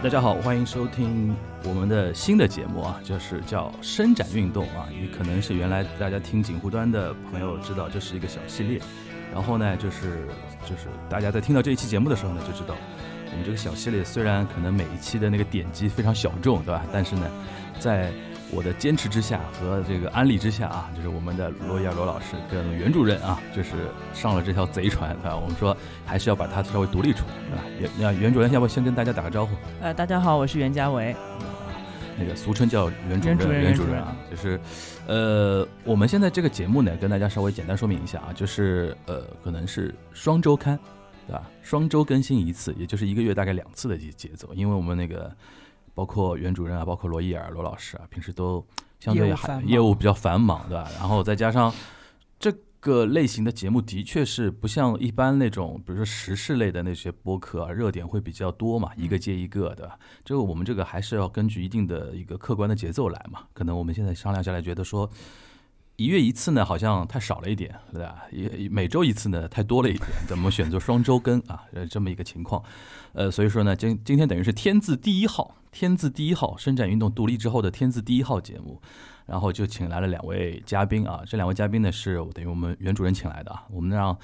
大家好，欢迎收听我们的新的节目啊，就是叫伸展运动啊。也可能是原来大家听锦湖端的朋友知道，这是一个小系列。然后呢，就是就是大家在听到这一期节目的时候呢，就知道我们这个小系列虽然可能每一期的那个点击非常小众，对吧？但是呢，在我的坚持之下和这个安利之下啊，就是我们的罗伊尔罗老师跟袁主任啊，就是上了这条贼船啊。我们说还是要把它稍微独立出来，对吧？袁那袁主任，要不先跟大家打个招呼？呃，大家好，我是袁家维，那个俗称叫袁主任，袁袁主任啊，就是呃，我们现在这个节目呢，跟大家稍微简单说明一下啊，就是呃，可能是双周刊，对吧？双周更新一次，也就是一个月大概两次的节节奏，因为我们那个。包括袁主任啊，包括罗伊尔罗老师啊，平时都相对还业务比较繁忙，对吧？然后再加上这个类型的节目，的确是不像一般那种，比如说时事类的那些播客啊，热点会比较多嘛，一个接一个，对吧？这个我们这个还是要根据一定的一个客观的节奏来嘛。可能我们现在商量下来，觉得说。一月一次呢，好像太少了一点，对吧？也每周一次呢，太多了一点。怎么选择双周更啊？呃，这么一个情况，呃，所以说呢，今今天等于是天字第一号，天字第一号伸展运动独立之后的天字第一号节目，然后就请来了两位嘉宾啊。这两位嘉宾呢，是等于我们袁主任请来的啊。我们让。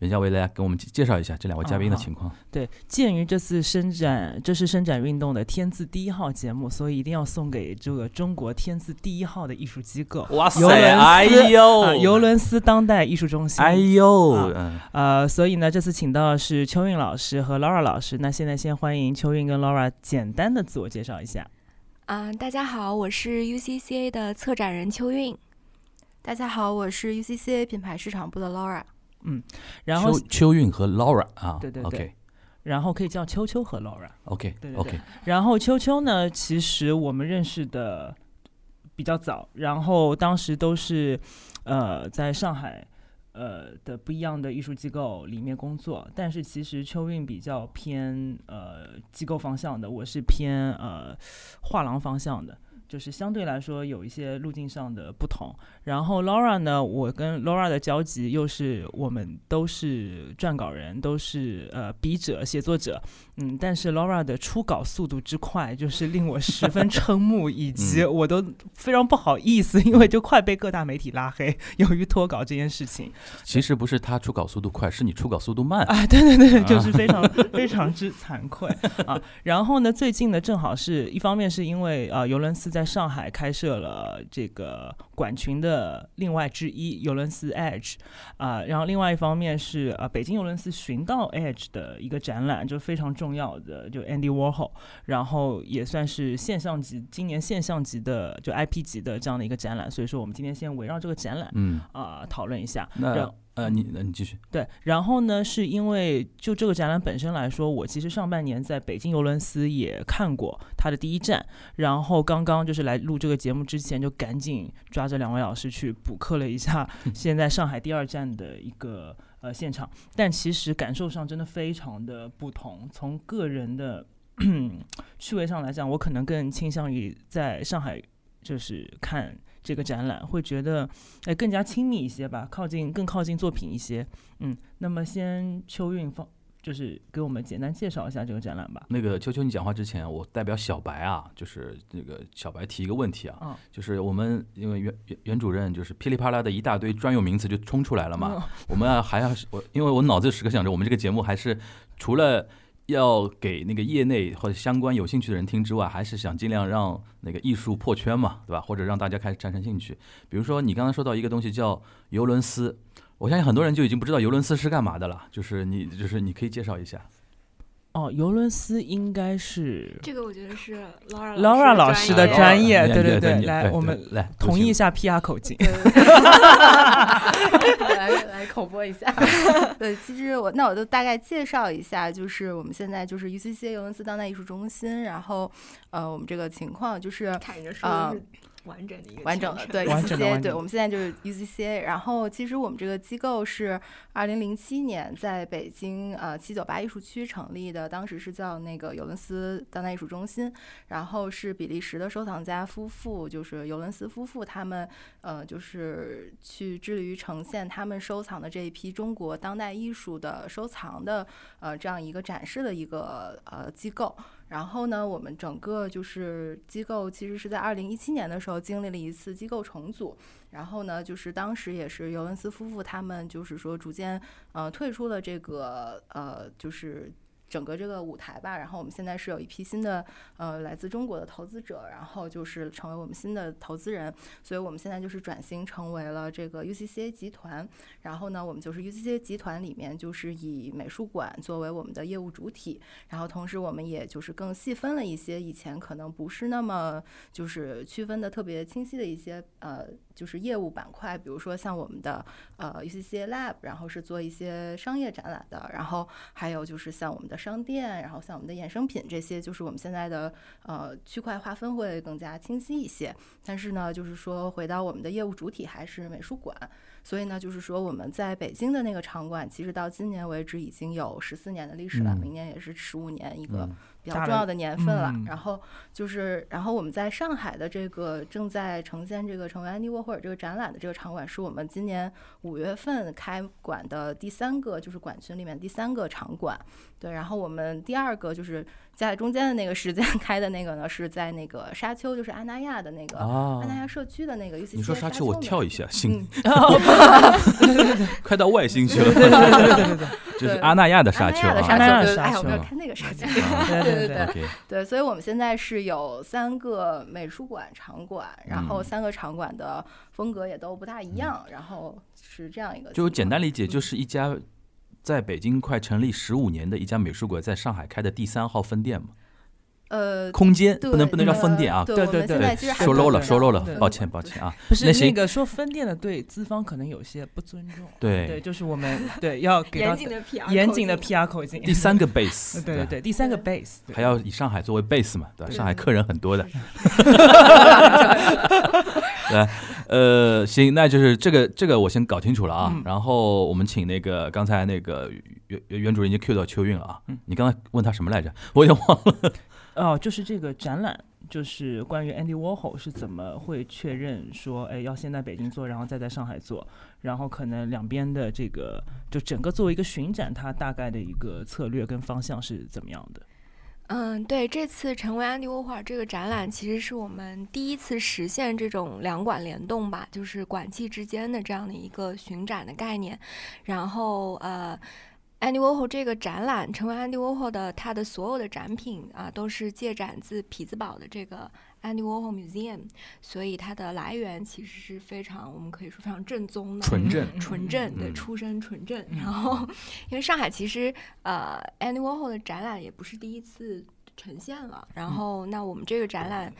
袁家维来给我们介绍一下这两位嘉宾的情况。对，鉴于这次伸展，这是伸展运动的天字第一号节目，所以一定要送给这个中国天字第一号的艺术机构。哇塞！哎呦，尤伦斯当代艺术中心。哎呦，呃，所以呢，这次请到的是邱韵老师和 Laura 老师。那现在先欢迎邱韵跟 Laura 简单的自我介绍一下。嗯，大家好，我是 UCCA 的策展人邱韵。大家好，我是 UCCA 品牌市场部的 Laura。嗯，然后秋秋韵和 Laura 啊，对对对，然后可以叫秋秋和 Laura，OK，对对对。然后秋秋呢，其实我们认识的比较早，然后当时都是呃在上海呃的不一样的艺术机构里面工作，但是其实秋韵比较偏呃机构方向的，我是偏呃画廊方向的。就是相对来说有一些路径上的不同，然后 Laura 呢，我跟 Laura 的交集又是我们都是撰稿人，都是呃笔者、写作者，嗯，但是 Laura 的初稿速度之快，就是令我十分瞠目，以 及我都非常不好意思，因为就快被各大媒体拉黑，由于脱稿这件事情。其实不是他初稿速度快，是你初稿速度慢啊！对对对，就是非常非常之惭愧啊。然后呢，最近呢，正好是一方面是因为呃，尤伦斯。在上海开设了这个馆群的另外之一尤伦斯 Edge 啊，然后另外一方面是呃北京尤伦斯寻道 Edge 的一个展览，就非常重要的就 Andy Warhol，然后也算是现象级今年现象级的就 IP 级的这样的一个展览，所以说我们今天先围绕这个展览嗯啊讨论一下。那呃，你那你继续。对，然后呢，是因为就这个展览本身来说，我其实上半年在北京尤伦斯也看过他的第一站，然后刚刚就是来录这个节目之前，就赶紧抓着两位老师去补课了一下 现在上海第二站的一个呃现场，但其实感受上真的非常的不同。从个人的 趣味上来讲，我可能更倾向于在上海就是看。这个展览会觉得，哎，更加亲密一些吧，靠近更靠近作品一些。嗯，那么先秋韵放，就是给我们简单介绍一下这个展览吧。那个秋秋，你讲话之前，我代表小白啊，就是那个小白提一个问题啊，就是我们因为袁袁袁主任就是噼里啪啦的一大堆专有名词就冲出来了嘛，我们啊还要我，因为我脑子时刻想着，我们这个节目还是除了。要给那个业内或者相关有兴趣的人听之外，还是想尽量让那个艺术破圈嘛，对吧？或者让大家开始产生兴趣。比如说你刚刚说到一个东西叫尤伦斯，我相信很多人就已经不知道尤伦斯是干嘛的了。就是你，就是你可以介绍一下。哦，尤伦斯应该是这个，我觉得是 Laura 老师的专业，对对 对，来我们来同意一下 PR 口径，来来口播一下。对，其实我那我就大概介绍一下，就是我们现在就是 UCC 尤伦斯当代艺术中心，然后呃，我们这个情况就是啊。完整的一个完整的对 UCCA 对，我们现在就是 UCCA。然后其实我们这个机构是二零零七年在北京呃七九八艺术区成立的，当时是叫那个尤伦斯当代艺术中心。然后是比利时的收藏家夫妇，就是尤伦斯夫妇，他们呃就是去致力于呈现他们收藏的这一批中国当代艺术的收藏的呃这样一个展示的一个呃机构。然后呢，我们整个就是机构其实是在二零一七年的时候经历了一次机构重组。然后呢，就是当时也是尤文斯夫妇他们就是说逐渐呃退出了这个呃就是。整个这个舞台吧，然后我们现在是有一批新的呃来自中国的投资者，然后就是成为我们新的投资人，所以我们现在就是转型成为了这个 UCCA 集团，然后呢，我们就是 UCCA 集团里面就是以美术馆作为我们的业务主体，然后同时我们也就是更细分了一些以前可能不是那么就是区分的特别清晰的一些呃。就是业务板块，比如说像我们的呃 UCCA Lab，然后是做一些商业展览的，然后还有就是像我们的商店，然后像我们的衍生品这些，就是我们现在的呃区块划分会更加清晰一些。但是呢，就是说回到我们的业务主体还是美术馆。所以呢，就是说我们在北京的那个场馆，其实到今年为止已经有十四年的历史了，明年也是十五年一个比较重要的年份了。然后就是，然后我们在上海的这个正在呈现这个成为安迪沃霍尔这个展览的这个场馆，是我们今年五月份开馆的第三个，就是馆群里面第三个场馆。对，然后我们第二个就是夹在中间的那个时间 开的那个呢，是在那个沙丘，就是阿那亚的那个阿那亚社区的那个。你说沙丘，我跳一下，星。快到外星去了。对对对对就是阿那亚的沙丘。阿那亚的沙丘。哎，我们要看那个沙丘。对对对对。对，所以我们现在是有三个美术馆场馆，然后三个场馆的风格也都不大一样，然后是这样一个。就简单理解，就是一家。在北京快成立十五年的一家美术馆，在上海开的第三号分店嘛？呃，空间不能不能叫分店啊？对对对，说 low 了，说 low 了，抱歉抱歉啊。不是那个说分店的，对资方可能有些不尊重。对对，就是我们 对要给严谨的 PR 严谨的 PR 口径。第三个 base，对对对，第三个 base 还要以上海作为 base 嘛？对，上海客人很多的。对。呃，行，那就是这个这个我先搞清楚了啊。然后我们请那个刚才那个袁袁主任已经 Q 到秋韵了啊。嗯，你刚才问他什么来着？我有点忘了。哦，就是这个展览，就是关于 Andy Warhol 是怎么会确认说，哎，要先在北京做，然后再在上海做，然后可能两边的这个就整个作为一个巡展，它大概的一个策略跟方向是怎么样的？嗯，对，这次成为安迪沃霍尔这个展览，其实是我们第一次实现这种两馆联动吧，就是馆际之间的这样的一个巡展的概念。然后，呃，安迪沃霍这个展览，成为安迪沃霍的，他的所有的展品啊，都是借展自匹兹堡的这个。Andy Warhol Museum，所以它的来源其实是非常，我们可以说非常正宗的，纯正，纯正，对，出身纯正。然后，因为上海其实，呃，Andy Warhol 的展览也不是第一次呈现了。然后，那我们这个展览。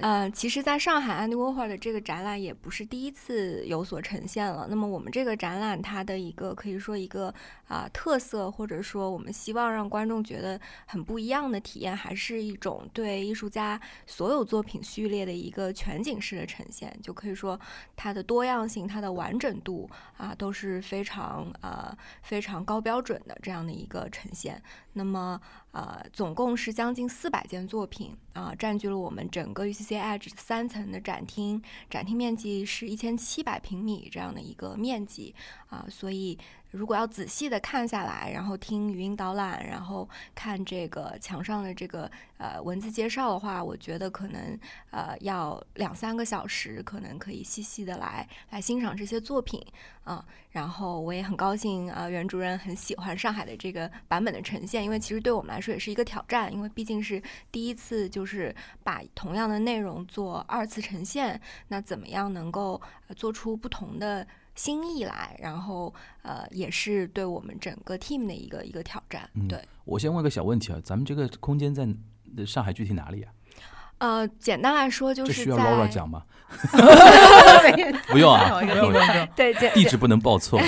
呃，其实，在上海 Andy Warhol 的这个展览也不是第一次有所呈现了。那么，我们这个展览它的一个可以说一个啊特色，或者说我们希望让观众觉得很不一样的体验，还是一种对艺术家所有作品序列的一个全景式的呈现。就可以说，它的多样性、它的完整度啊都是非常呃非常高标准的这样的一个呈现。那么，呃，总共是将近四百件作品啊，占据了我们整个 UCC Edge 三层的展厅，展厅面积是一千七百平米这样的一个面积啊，所以。如果要仔细的看下来，然后听语音导览，然后看这个墙上的这个呃文字介绍的话，我觉得可能呃要两三个小时，可能可以细细的来来欣赏这些作品啊。然后我也很高兴啊，袁主任很喜欢上海的这个版本的呈现，因为其实对我们来说也是一个挑战，因为毕竟是第一次就是把同样的内容做二次呈现，那怎么样能够做出不同的？心意来，然后呃，也是对我们整个 team 的一个一个挑战。对我先问个小问题啊，咱们这个空间在上海具体哪里啊？呃，简单来说就是需要 Laura 讲吗？不用啊，对，地址不能报错。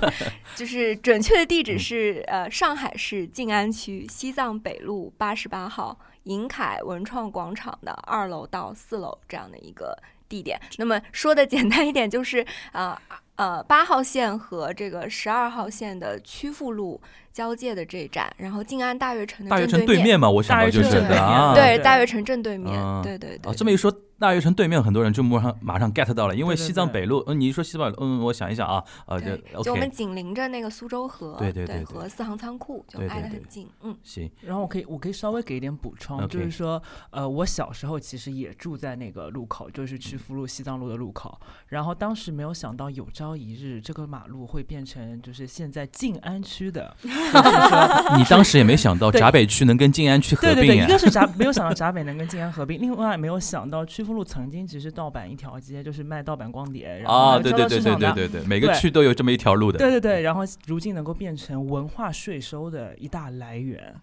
就是准确的地址是呃，上海市静安区西藏北路八十八号银凯文创广场的二楼到四楼这样的一个地点。那么说的简单一点，就是啊。呃呃八号线和这个十二号线的曲阜路交界的这一站，然后静安大悦城的大悦，城对面嘛，我想到就是对啊，对对大悦城正对面，啊对对对。啊，这么一说，大悦城对面很多人就马上马上 get 到了，因为西藏北路，嗯，你一说西藏北路，嗯，我想一想啊，呃，就我们紧邻着那个苏州河，对对对对和四行仓库就挨得很近，嗯，行，然后我可以我可以稍微给一点补充就是说，呃，我小时候其实也住在那个路口，就是曲阜路、西藏路的路口。然后当时没有想到有朝一日这个马路会变成就是现在静安区的，你当时也没想到闸北区能跟静安区合对对对，一个是闸没有想到闸北能跟静安合并，另外没有想到曲阜路曾经只是盗版一条街，就是卖盗版光碟，然后啊，对对对对对对对，每个区都有这么一条路的，对对对，然后如今能够变成文化税收的一大来源。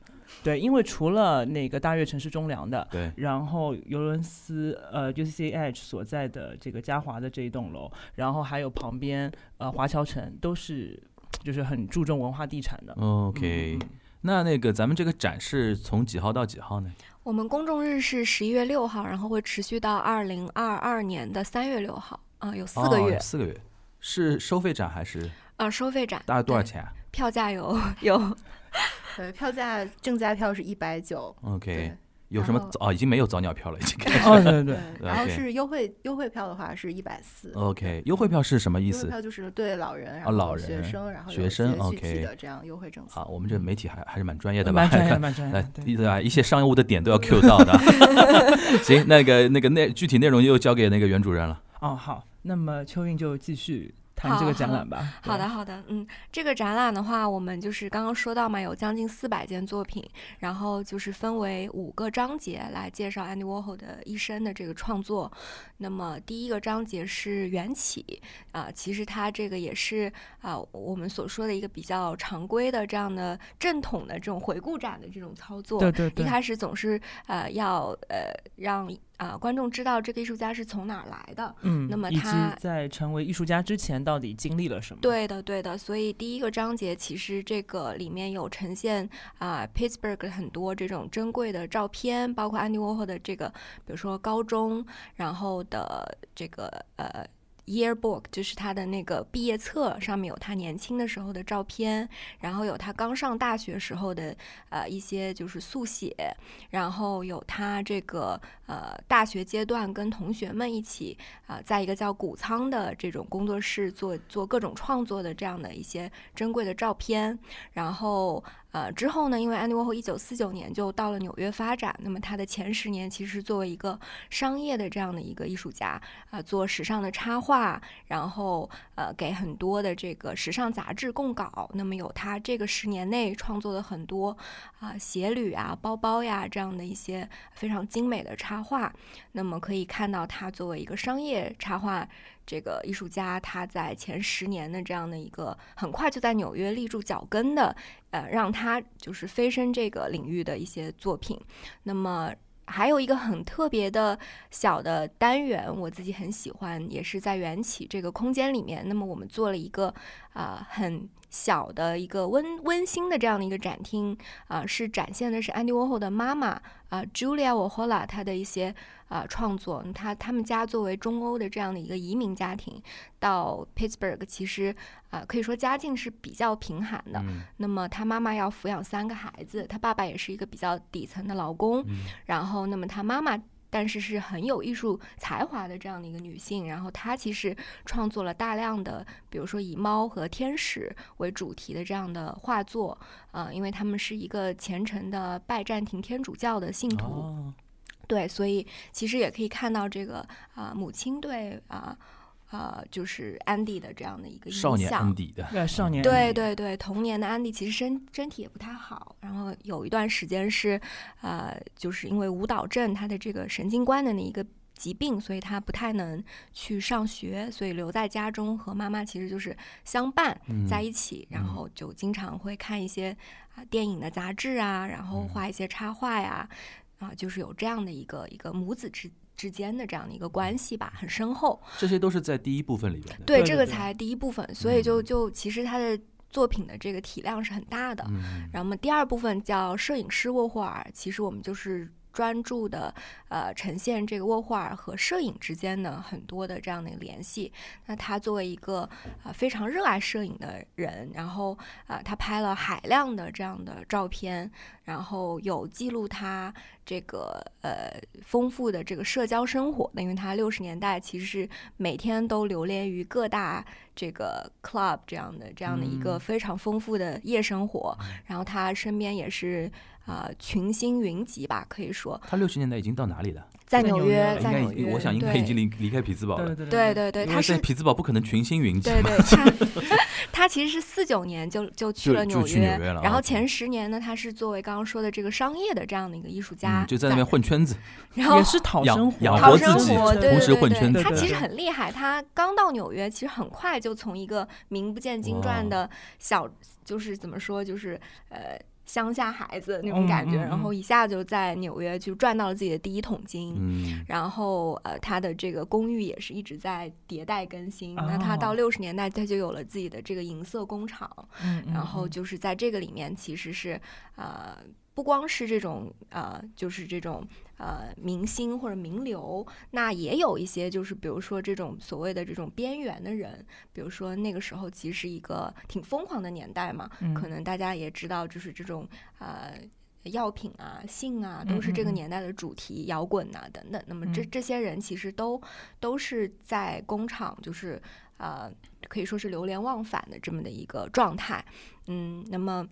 对，因为除了那个大悦城是中粮的，对然后尤伦斯呃 UCCH 所在的这个嘉华的这一栋楼，然后还有旁边呃华侨城都是就是很注重文化地产的。，OK，那那个咱们这个展是从几号到几号呢？我们公众日是十一月六号，然后会持续到二零二二年的三月六号，啊、有四个月哦，四个月，是收费展还是啊、收费展，大概多少？钱啊票价有有 对，票价正价票是一百九，？OK，对。有什么早啊？已经没有早鸟票了，已经开始。哦，对对对，然后是优惠优惠票的话是一百四。OK，优惠票是什么意思？优惠票就是对老人，然后老后学生，然后学生 OK 体的这样优惠政策。好，我们这媒体还还是蛮专业的吧？蛮专业，蛮专业对对吧？一些商务的点都要 Q 到的。行，那个那个内具体内容又交给那个袁主任了。哦，好，那么秋韵就继续谈这个展览吧。好的，好的，嗯，这个展览的话，我们就是刚刚说到嘛，有将近四百件作品，然后就是分为五个章节来介绍 Andy Warhol 的一生的这个创作。那么第一个章节是缘起，啊、其实它这个也是啊、我们所说的一个比较常规的这样的正统的这种回顾展的这种操作。对对对，一开始总是呃要呃让啊、观众知道这个艺术家是从哪儿来的，嗯，那么他在成为艺术家之前到底经历了什么？对的，对的。所以第一个章节其实这个里面有呈现啊、Pittsburgh 很多这种珍贵的照片，包括安迪沃霍的这个，比如说高中，然后的这个呃。Yearbook 就是他的那个毕业册，上面有他年轻的时候的照片，然后有他刚上大学时候的呃一些就是速写，然后有他这个呃大学阶段跟同学们一起啊、在一个叫谷仓的这种工作室做做各种创作的这样的一些珍贵的照片。然后呃之后呢，因为安迪沃霍一九四九年就到了纽约发展，那么他的前十年其实作为一个商业的这样的一个艺术家啊、做时尚的插画，然后呃给很多的这个时尚杂志供稿。那么有他这个十年内创作的很多啊、鞋履啊、包包呀这样的一些非常精美的插画。那么可以看到，他作为一个商业插画这个艺术家，他在前十年的这样的一个很快就在纽约立住脚跟的，呃，让他就是飞升这个领域的一些作品。那么还有一个很特别的小的单元，我自己很喜欢，也是在缘起这个空间里面。那么我们做了一个啊、很小的一个温温馨的这样的一个展厅啊、是展现的是安迪沃霍的妈妈啊、Julia Warhol 她的一些啊、创作。她他们家作为中欧的这样的一个移民家庭，到 Pittsburgh 其实啊、可以说家境是比较贫寒的。嗯那么她妈妈要抚养三个孩子，她爸爸也是一个比较底层的劳工，嗯然后那么她妈妈。但是是很有艺术才华的这样的一个女性，然后她其实创作了大量的，比如说以猫和天使为主题的这样的画作，呃，因为他们是一个虔诚的拜占庭天主教的信徒，哦，对，所以其实也可以看到这个啊、母亲对啊啊、就是安迪的这样的一个影少年安迪的，对少年对对对，童年的安迪其实身身体也不太好，然后有一段时间是，呃，就是因为舞蹈症，他的这个神经官能的一个疾病，所以他不太能去上学，所以留在家中和妈妈其实就是相伴嗯在一起，然后就经常会看一些啊、电影的杂志啊，然后画一些插画呀，啊，就是有这样的一个一个母子之之间的这样的一个关系吧，很深厚。这些都是在第一部分里边的。对，对对对这个才第一部分，所以就嗯就其实他的作品的这个体量是很大的。嗯，然后么第二部分叫摄影师沃霍尔，其实我们就是专注的呃呈现这个沃霍尔和摄影之间的很多的这样的联系。那他作为一个啊、非常热爱摄影的人，然后啊、他拍了海量的这样的照片，然后有记录他这个呃丰富的这个社交生活的，因为他六十年代其实是每天都流连于各大这个 club 这样的这样的一个嗯。非常丰富的夜生活，然后他身边也是啊、群星云集吧，可以说他六十年代已经到哪里了？在纽约，在纽约，应该，我想应该已经离离开匹兹堡了。对对对他是匹兹堡不可能群星云集对嘛。对，他 他其实是四九年就就去了纽就去纽约了然后前十年呢，他是作为刚刚说的这个商业的这样的一个艺术家，嗯，就在那边混圈子，然后也是讨生活，养讨生活同时对对对，混圈子他其实很厉害。他刚到纽约，其实很快就从一个名不见经传的小，就是怎么说，就是呃乡下孩子那种感觉，然后一下就在纽约就赚到了自己的第一桶金。嗯，然后呃，他的这个公寓也是一直在迭代更新。那他哦到六十年代，他就有了自己的这个银色工厂。嗯，嗯然后嗯就是在这个里面，其实是呃，不光是这种呃，就是这种呃明星或者名流，那也有一些就是比如说这种所谓的这种边缘的人，比如说那个时候其实是一个挺疯狂的年代嘛，嗯可能大家也知道，就是这种呃。药品啊、性啊，都是这个年代的主题，摇滚呐等等。那么这嗯这些人其实都都是在工厂，就是呃，可以说是流连忘返的这么的一个状态。嗯，那么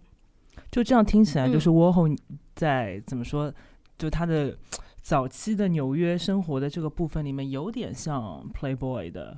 就这样听起来，就嗯是沃后在怎么说，就他的早期的纽约生活的这个部分里面，有点像 Playboy 的，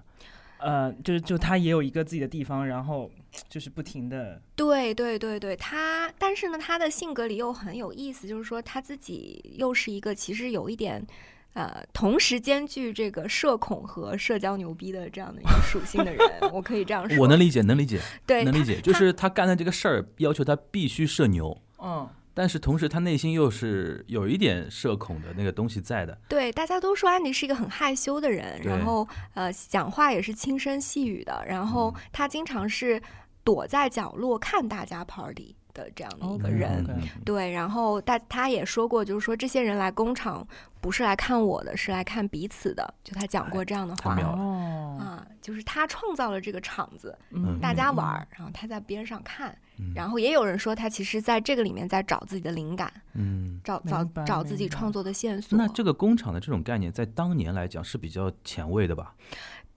呃，就是就他也有一个自己的地方，然后就是不停的，对对对对，他，但是呢，他的性格里又很有意思，就是说他自己又是一个其实有一点。呃，同时兼具这个社恐和社交牛逼的这样的一个属性的人，我可以这样说。我能理解，能理解，对能理解，就是他干的这个事儿要求他必须社牛，嗯，但是同时他内心又是有一点社恐的那个东西在的。对，大家都说安迪是一个很害羞的人，然后呃，讲话也是轻声细语的，然后嗯他经常是躲在角落看大家 party 的这样的一个人。对，然后大他也说过，就是说这些人来工厂不是来看我的，是来看彼此的。就他讲过这样的话哦，啊，就是他创造了这个场子，嗯大家玩嗯儿，然后他在边上看。嗯然后也有人说他其实在这个里面在找自己的灵感，嗯，找找找自己创作的线索。那这个工厂的这种概念，在当年来讲是比较前卫的吧？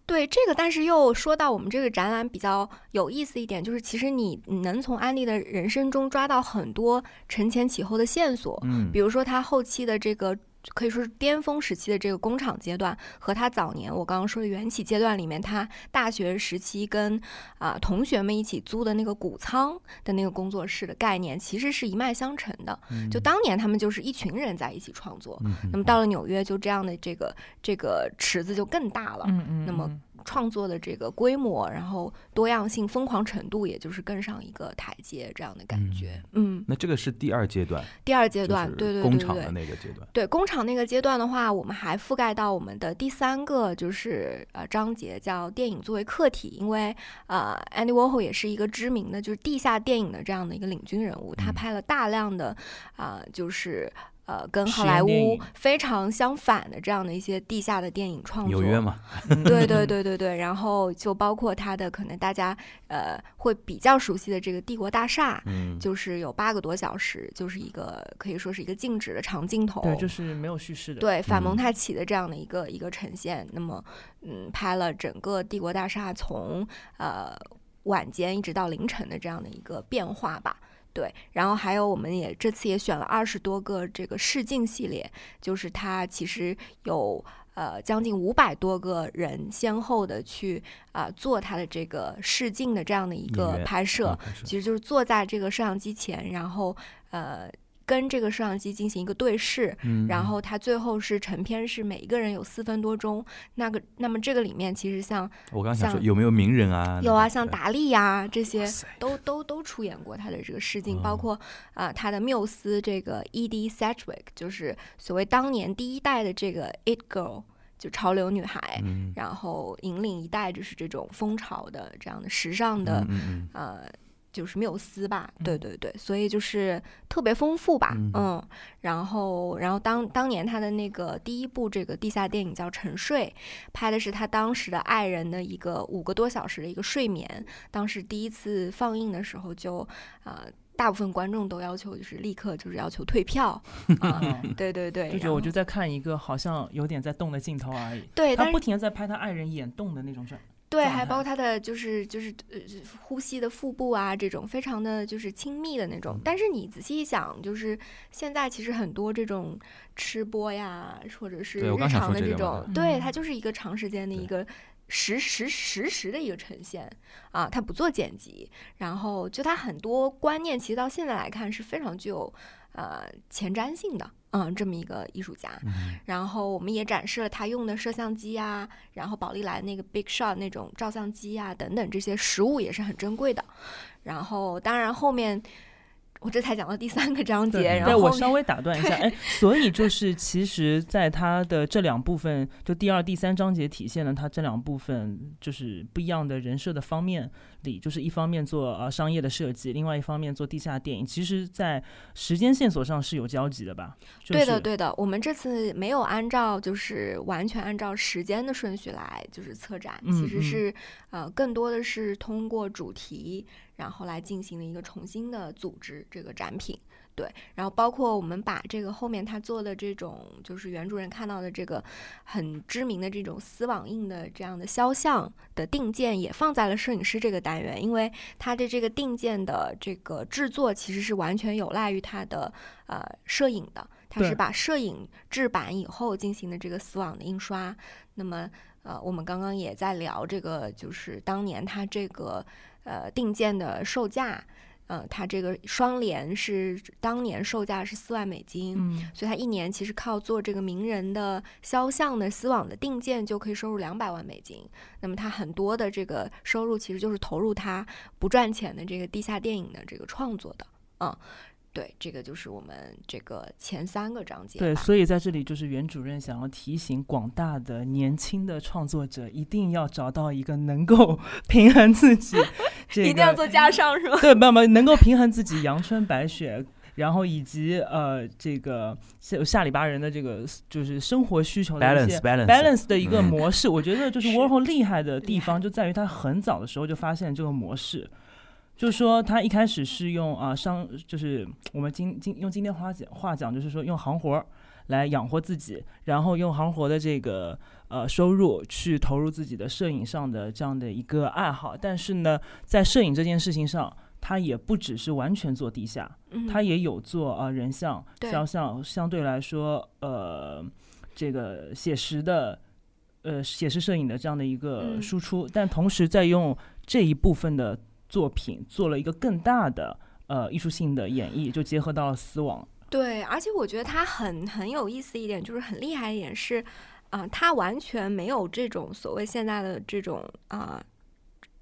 对这个，但是又说到我们这个展览比较有意思一点，就是其实你你能从安利的人生中抓到很多承前启后的线索，嗯比如说他后期的这个。可以说是巅峰时期的这个工厂阶段，和他早年我刚刚说的缘起阶段里面，他大学时期跟啊、同学们一起租的那个谷仓的那个工作室的概念，其实是一脉相承的。就当年他们就是一群人在一起创作，嗯那么到了纽约，就这样的这个这个池子就更大了。嗯嗯，那么嗯创作的这个规模，然后多样性、疯狂程度，也就是更上一个台阶这样的感觉。嗯，那这个是第二阶段，第二阶段，就是对对工厂的对对。那个阶段。对工厂那个阶段的话，我们还覆盖到我们的第三个就是呃章节，叫电影作为客体。因为呃，Andy Warhol 也是一个知名的就是地下电影的这样的一个领军人物，他嗯拍了大量的啊、就是呃跟好莱坞非常相反的这样的一些地下的电影创作。纽约嘛，嗯对对，对 对对，然后就包括他的可能大家呃会比较熟悉的这个帝国大厦，嗯，就是有八个多小时，就是一个可以说是一个静止的长镜头，对，就是没有叙事的，对反蒙嗯太奇的这样的一个一个呈现。那么嗯，拍了整个帝国大厦从呃晚间一直到凌晨的这样的一个变化吧。对，然后还有我们也这次也选了二十多个这个试镜系列，就是它其实有呃将近五百多个人先后的去啊、做它的这个试镜的这样的一个拍摄，其实就是坐在这个摄像机前，然后呃跟这个摄像机进行一个对视，嗯然后它最后是成片是每一个人有四分多钟，那个那么这个里面其实像我刚想说有没有名人啊？有啊，像达利呀、这些都都都出演过他的这个试镜，包哦括啊、他的缪斯这个 E.D. Sedgwick，就是所谓当年第一代的这个 It Girl，就潮流女孩，嗯然后引领一代就是这种风潮的这样的时尚的、嗯嗯嗯呃就是缪斯吧，对对对，所以就是特别丰富吧，嗯嗯，然后然后当当年他的那个第一部这个地下电影叫《沉睡》，拍的是他当时的爱人的一个五个多小时的一个睡眠，当时第一次放映的时候就呃。大部分观众都要求就是立刻就是要求退票，啊、嗯对对对，就觉得我就在看一个好像有点在动的镜头而已。对，他不停的在拍他爱人眼动的那种状。对，还包括他的就是就是呃呼吸的腹部啊，这种非常的就是亲密的那种。但是你仔细一想，就是现在其实很多这种吃播呀，或者是日常的这种，对，嗯它就是一个长时间的一个实实实时的一个呈现啊，它不做剪辑，然后就它很多观念，其实到现在来看是非常具有呃前瞻性的。嗯，这么一个艺术家，嗯然后我们也展示了他用的摄像机啊，然后宝丽来那个 Big Shot 那种照相机啊等等这些实物也是很珍贵的。然后当然后面我这才讲到第三个章节，然后我稍微打断一下，哎，所以就是其实在他的这两部分，就第二、第三章节体现了他这两部分就是不一样的人设的方面里，就是一方面做呃商业的设计，另外一方面做地下电影，其实在时间线索上是有交集的吧？就是、对的，对的，我们这次没有按照就是完全按照时间的顺序来就是策展，其实是呃更多的是通过主题，然后来进行了一个重新的组织这个展品。对，然后包括我们把这个后面他做的这种，就是原主任看到的这个很知名的这种丝网印的这样的肖像的定件，也放在了摄影师这个单元，因为它的这个定件的这个制作其实是完全有赖于它的呃摄影的，它是把摄影制版以后进行的这个丝网的印刷。那么呃，我们刚刚也在聊这个，就是当年它这个呃定件的售价。嗯，它这个双联是当年售价是四万美金，嗯，所以他一年其实靠做这个名人的肖像的丝网的定件就可以收入两百万美金。那么他很多的这个收入其实就是投入他不赚钱的这个地下电影的这个创作的。嗯，对，这个就是我们这个前三个章节。对，所以在这里就是袁主任想要提醒广大的年轻的创作者，一定要找到一个能够 平衡自己、这个，一定要做加上是吗？对，不不，能够平衡自己阳春白雪，然后以及呃这个下下里巴人的这个就是生活需求的一些 balance balance balance 的一个嗯模式。我觉得就是是 Warhol 厉害的地方就在于他很早的时候就发现这个模式。就是说，他一开始是用啊商，就是我们今今用今天话讲话讲，就是说用行活儿来养活自己，然后用行活的这个呃收入去投入自己的摄影上的这样的一个爱好。但是呢，在摄影这件事情上，他也不只是完全做地下，嗯，他也有做啊、呃人像、肖像，相对来说，呃，这个写实的，呃，写实摄影的这样的一个嗯输出，但同时在用这一部分的作品做了一个更大的呃艺术性的演绎，就结合到了丝网。对，而且我觉得他很很有意思一点，就是很厉害一点是，啊、他完全没有这种所谓现在的这种啊、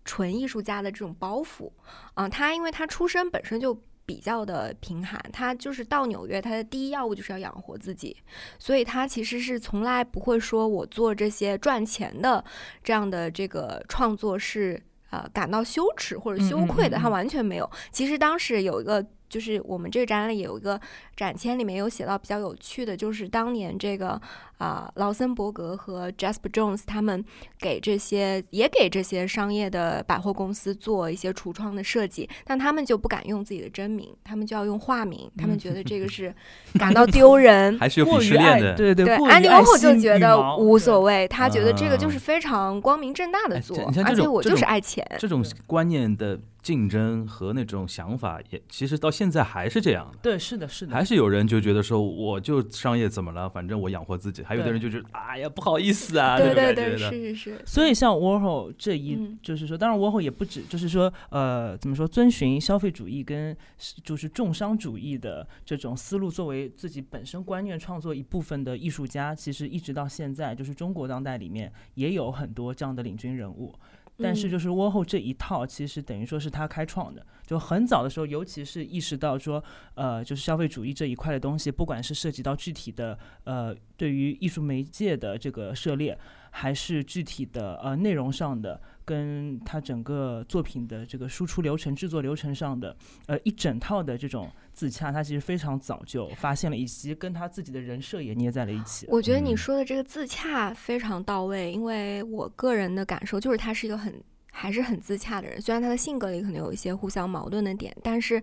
纯艺术家的这种包袱啊、他因为他出身本身就比较的贫寒，他就是到纽约，他的第一要务就是要养活自己，所以他其实是从来不会说我做这些赚钱的这样的这个创作是呃感到羞耻或者羞愧的，他完全没有。其实当时有一个。就是我们这个展览里有一个展签里面有写到比较有趣的，就是当年这个啊、劳森伯格和 Jasper Jones 他们给这些也给这些商业的百货公司做一些橱窗的设计，但他们就不敢用自己的真名，他们就要用化名，他们觉得这个是 感到丢人。还是有鄙过于爱视链的。对对对，过于安迪爱沃霍就觉得无所谓，他觉得这个就啊是非常光明正大的哎做而且我就是种这种爱钱。这种观念的竞争和那种想法也，其实到现在还是这样的。对，是的，是的，还是有人就觉得说，我就商业怎么了，反正我养活自己。还有的人就是，哎呀，不好意思啊，对对对，的。是是是。所以像 Warhol 这一，嗯就是说，当然 Warhol 也不止，就是说，呃，怎么说，遵循消费主义跟就是重商主义的这种思路作为自己本身观念创作一部分的艺术家，其实一直到现在，就是中国当代里面也有很多这样的领军人物。但是嗯。就是窝后这一套，其实等于说是他开创的，就很早的时候，尤其是意识到说，呃，就是消费主义这一块的东西，不管是涉及到具体的呃对于艺术媒介的这个涉猎，还是具体的呃内容上的跟他整个作品的这个输出流程、制作流程上的呃一整套的这种自洽，他其实非常早就发现了，以及跟他自己的人设也捏在了一起。我觉得你嗯说的这个自洽非常到位，因为我个人的感受就是他是一个很还是很自洽的人，虽然他的性格里可能有一些互相矛盾的点，但是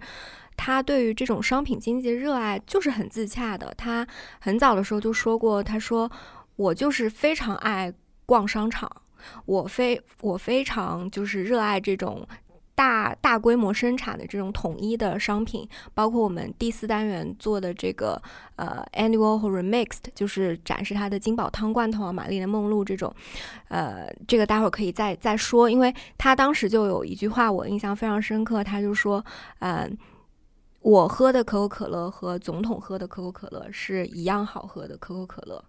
他对于这种商品经济的热爱就是很自洽的。他很早的时候就说过，他说我就是非常爱逛商场，我非我非常就是热爱这种。大大规模生产的这种统一的商品，包括我们第四单元做的这个呃 Annual 和 Remixed，就是展示它的金宝汤罐头啊、玛丽莲梦露这种，呃，这个待会儿可以再再说，因为他当时就有一句话我印象非常深刻，他就说，嗯、我喝的可口可乐和总统喝的可口可乐是一样好喝的可口可乐，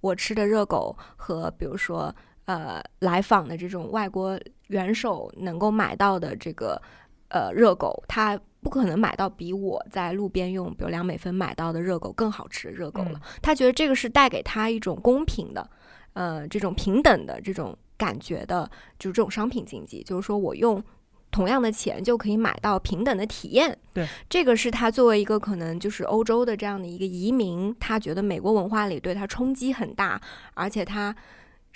我吃的热狗和比如说呃来访的这种外国元首能够买到的这个呃热狗，他不可能买到比我在路边用比如两美分买到的热狗更好吃的热狗了。嗯他觉得这个是带给他一种公平的，呃，这种平等的这种感觉的，就是这种商品经济，就是说我用同样的钱就可以买到平等的体验。对，这个是他作为一个可能就是欧洲的这样的一个移民，他觉得美国文化里对他冲击很大，而且他。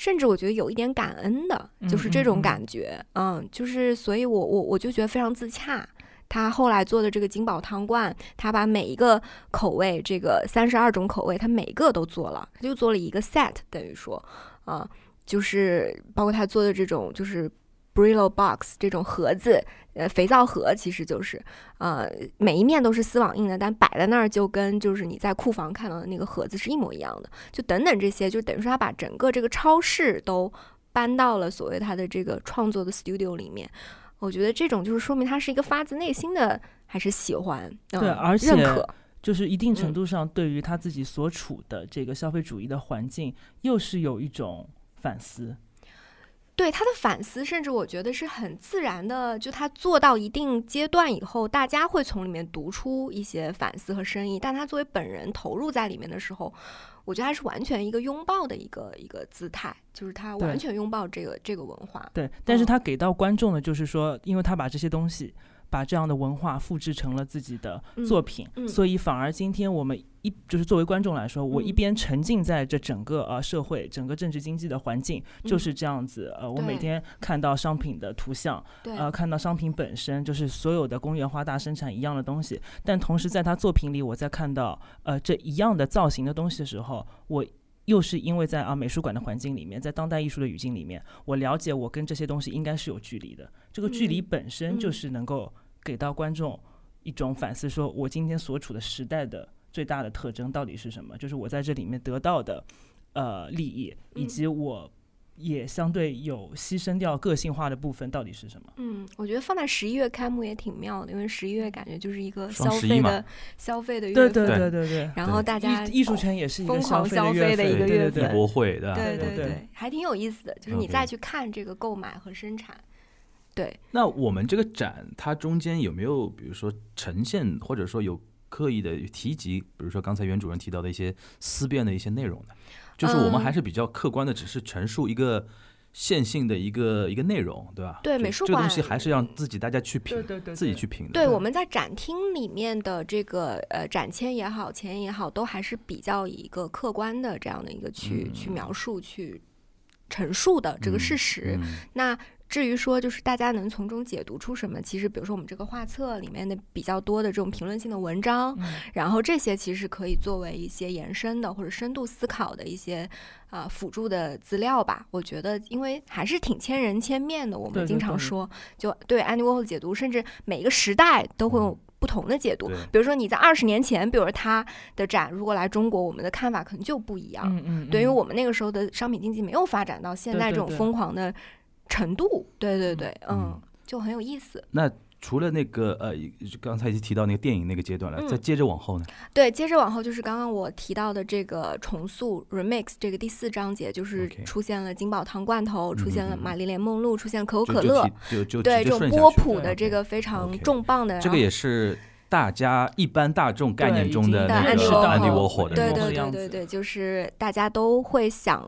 甚至我觉得有一点感恩的，就是这种嗯嗯嗯。感觉，嗯就是所以我我我就觉得非常自洽。他后来做的这个金宝汤罐，他把每一个口味，这个三十二种口味，他每一个都做了，他就做了一个 set，等于说，啊、就是包括他做的这种就是 Brillo box 这种盒子，呃，肥皂盒其实就是，呃，每一面都是丝网印的，但摆在那儿就跟就是你在库房看到的那个盒子是一模一样的，就等等这些，就等于说他把整个这个超市都搬到了所谓他的这个创作的 studio 里面。我觉得这种就是说明他是一个发自内心的还是喜欢，嗯、对而且认可，就是一定程嗯度上对于他自己所处的这个消费主义的环境，又是有一种反思。对他的反思，甚至我觉得是很自然的。就他做到一定阶段以后，大家会从里面读出一些反思和深意。但他作为本人投入在里面的时候，我觉得他是完全一个拥抱的一个一个姿态，就是他完全拥抱这个这个文化。对，但是嗯他给到观众的就是说，因为他把这些东西，把这样的文化复制成了自己的作品，嗯所以反而今天我们一就是作为观众来说，我一嗯边沉浸在这整个呃社会、整个政治经济的环境，就是这样子。呃，我每天看到商品的图像，呃，看到商品本身，就是所有的工业化大生产一样的东西，但同时在他作品里，我在看到呃这一样的造型的东西的时候，我。又是因为在啊美术馆的环境里面，在当代艺术的语境里面，我了解我跟这些东西应该是有距离的。这个距离嗯本身就嗯是能够给到观众一种反思，说我今天所处的时代的最大的特征到底是什么？就是我在这里面得到的呃利益，以嗯及我也相对有牺牲掉个性化的部分到底是什么？嗯，我觉得放在十一月开幕也挺妙的，因为十一月感觉就是一个消双十一嘛费的消费的月对份，对对对对。然后大家艺艺术圈也是一个疯狂消费的一月份个月份对对对艺博会对？对对对对，还挺有意思的，就是你再去看这个购买和生产，对，那我们这个展，它中间有没有比如说呈现，或者说有刻意的提及，比如说刚才袁主任提到的一些思辨的一些内容呢？就是我们嗯还是比较客观的，只是陈述一个线性的一个一个内容，对吧？对美术这个东西还是让自己大家去评，对对对，自己去评的。对，我们在展厅里面的这个呃展签也好，前也好，都还是比较以一个客观的这样的一个去、去嗯描述、去陈述的这个事实。嗯那至于说就是大家能从中解读出什么，其实比如说我们这个画册里面的比较多的这种评论性的文章，嗯然后这些其实可以作为一些延伸的或者深度思考的一些啊、呃辅助的资料吧。我觉得，因为还是挺千人千面的，我们经对对对常说，就对 Andy Warhol 的解读，甚至每一个时代都会有不同的解读。比如说你在二十年前，比如说他的展如果来中国，我们的看法可能就不一样。嗯嗯，对，因为嗯我们那个时候的商品经济没有发展到现在这种疯狂的程度。对对对，嗯。嗯，就很有意思。那除了那个呃，刚才已经提到那个电影那个阶段了，嗯。再接着往后呢？对，接着往后就是刚刚我提到的这个重塑 remix 这个第四章节，就是出现了金宝汤罐头，出现了玛丽莲梦露，出现可口可乐，就提就就对这种波普对的这个非常重磅的，这个也是大家一般大众概念中的对那个已经的 Andy Andy Warhol 的对对对对对，就是大家都会想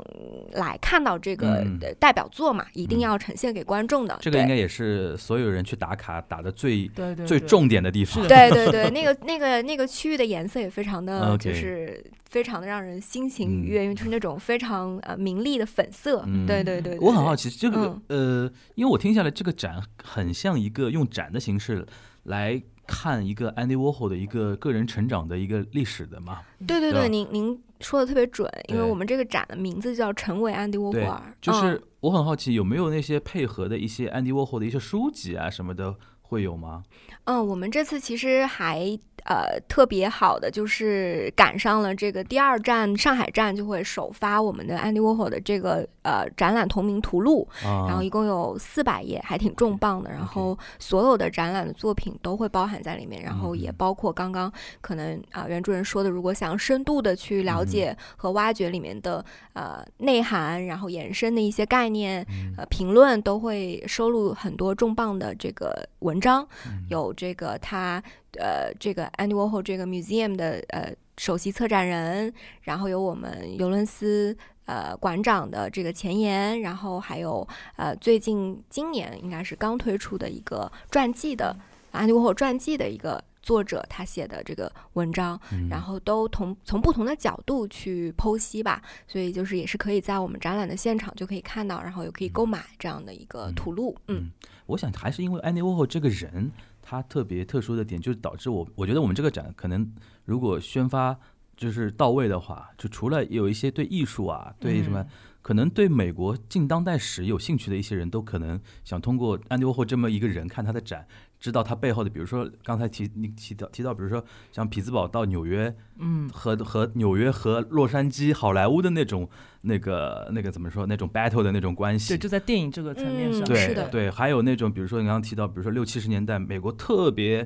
来看到这个代表作嘛，一定嗯要呈现给观众的。对这个应该也是所有人去打卡打的最对对对。最重点的地方。对对对，那个那个那个区域的颜色也非常的就是非常的让人心情愉嗯。悦，因为就是那种非常呃明丽的粉色。嗯。对对对，对对我很好奇，这个嗯。呃，因为我听下来，这个展很像一个用展的形式来看一个 Andy Warhol 的一个个人成长的一个历史的嘛。对对对，对您您说的特别准，因为我们这个展的名字叫“成为 Andy Warhol ”，就是嗯我很好奇，有没有那些配合的一些 Andy Warhol 的一些书籍啊什么的会有吗？嗯，我们这次其实还呃特别好的，就是赶上了这个第二站上海站就会首发我们的安迪沃霍的这个呃展览同名图录，啊，然后一共有四百页，还挺重磅的。然后所有的展览的作品都会包含在里面，然后也嗯包括刚刚可能啊、原主任说的，如果想深度的去了解和挖掘里面的呃内涵，然后延伸的一些概念，嗯。呃评论都会收录很多重磅的这个文章，嗯。有这个他呃这个 Andy Warhol 这个 museum 的呃首席策展人，然后有我们尤伦斯呃馆长的这个前言，然后还有呃最近今年应该是刚推出的一个传记的 Andy Warhol 传记的一个作者他写的这个文章，嗯然后都同从不同的角度去剖析吧，所以就是也是可以在我们展览的现场就可以看到，然后也可以购买这样的一个嗯图录，嗯。我想还是因为安迪沃霍这个人，他特别特殊的点，就是导致我我觉得我们这个展可能如果宣发就是到位的话，就除了有一些对艺术啊，对什么。嗯可能对美国近当代史有兴趣的一些人都可能想通过安迪沃霍这么一个人看他的展，知道他背后的，比如说刚才提你提到提到，比如说像匹兹堡到纽约嗯，和和纽约和洛杉矶好莱坞的那种那个那个怎么说那种 battle 的那种关系对，，就在电影这个层面上，嗯对是的。对，还有那种比如说你刚刚提到，比如说六七十年代美国特别，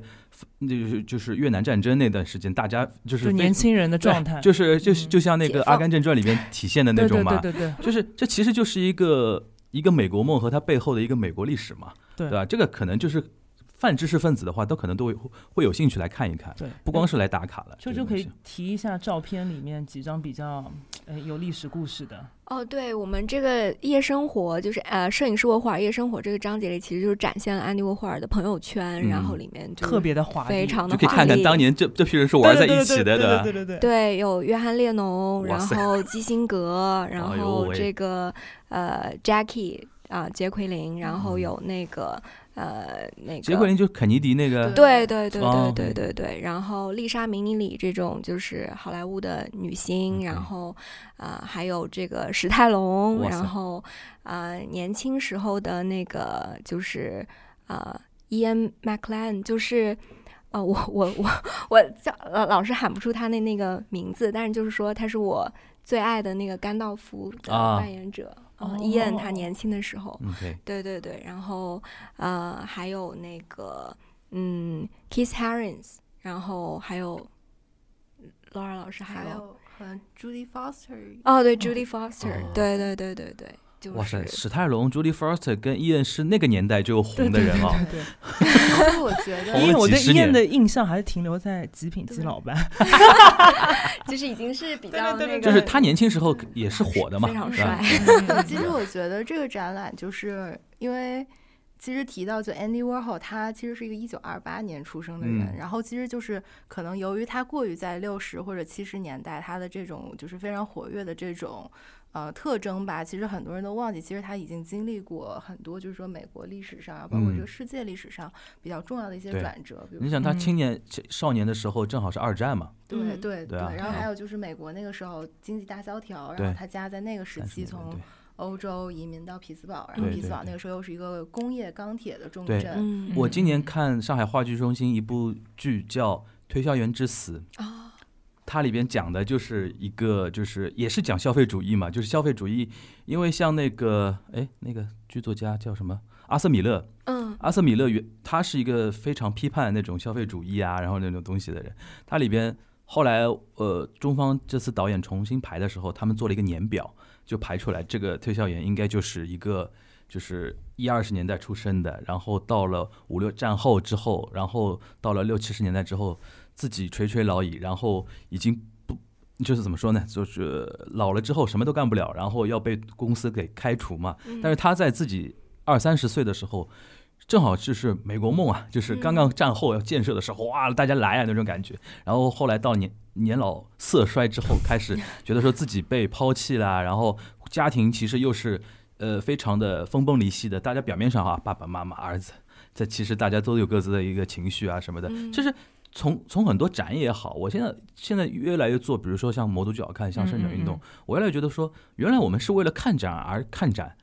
就是就是越南战争那段时间，大家就是就年轻人的状态，就是就是嗯就像那个《阿甘正传》里面体现的那种嘛，对对对对。就是这其实就是一个一个美国梦和它背后的一个美国历史嘛，对吧？这个可能就是泛知识分子的话，都可能都会会有兴趣来看一看，对，不光是来打卡了，就就可以提一下照片里面几张比较呃有历史故事的，哦，对我们这个夜生活，就是呃，摄影师沃霍尔夜生活这个章节里，其实就是展现了安迪沃霍尔的朋友圈，然后嗯里面就特别的华丽，非常的就可以看看当年这这批人是玩在一起的，对吧？对对对对。对有约翰列侬，然后基辛格，然后这个呃 Jackie 啊杰奎琳，然后嗯。有那个呃那个杰奎琳就是肯尼迪那个，对对对哦对对对对，然后丽莎明尼里这种就是好莱坞的女星然后啊、呃还有这个史泰龙，然后呃年轻时候的那个就是呃 Ian McLean，就是。呃，我我我我叫老老是喊不出他那那个名字，但是就是说他是我最爱的那个甘道夫的啊。扮演者，哦呃伊恩他年轻的时候，嗯对，对对对，然后呃还有那个嗯，Kiss Harris，然后还有 Laura 老师，还有还有和 Judy Foster，哦对，Judy Foster，、哦。对对对对对，就是哇塞，史泰龙、朱莉·福斯特跟伊恩是那个年代就红的人哦，对对而且 我觉得因为我对几十年伊恩的印象还是停留在极品基老班，就是已经是比较那个，对对对就是他年轻时候也是火的嘛，非常帅。其实我觉得这个展览就是因为。其实提到就 Andy Warhol，他其实是一个一九二八年出生的人，嗯。然后其实就是可能由于他过于在六十或者七十年代，他的这种就是非常活跃的这种呃特征吧，其实很多人都忘记，其实他已经经历过很多，就是说美国历史上啊，包括这嗯。个世界历史上比较重要的一些转折，比如你想他嗯。青年少年的时候正好是二战嘛，对嗯。对对啊然后还有就是美国那个时候经济大萧条，然后他家在那个时期从对欧洲移民到匹兹堡，然后匹兹堡那个时候又是一个工业钢铁的重对。镇，嗯。我今年嗯看上海话剧中心一部剧叫《推销员之死》，啊，它里边讲的就是一个，就是也是讲消费主义嘛，就是消费主义，因为像那个哎那个剧作家叫什么？阿瑟米勒，嗯。阿瑟米勒原他是一个非常批判那种消费主义啊，然后那种东西的人。他里边后来呃，中方这次导演重新排的时候，他们做了一个年表，就排出来这个推销员应该就是一个就是一二十年代出生的，然后到了五六战后之后，然后到了六七十年代之后，自己垂垂老矣，然后已经不就是怎么说呢？就是老了之后什么都干不了，然后要被公司给开除嘛。但是他在自己二三十岁的时候，正好就是美国梦啊，就是刚刚战后要建设的时候，哇，大家来啊那种感觉。然后后来到年年老色衰之后，开始觉得说自己被抛弃啦，然后家庭其实又是呃非常的分崩离析的。大家表面上啊，爸爸妈妈、儿子，这其实大家都有各自的一个情绪啊什么的，嗯就是。从从很多展也好，我现在现在越来越做，比如说像魔都剧好看，像生长运动，嗯嗯我越来越觉得说，原来我们是为了看展而看展，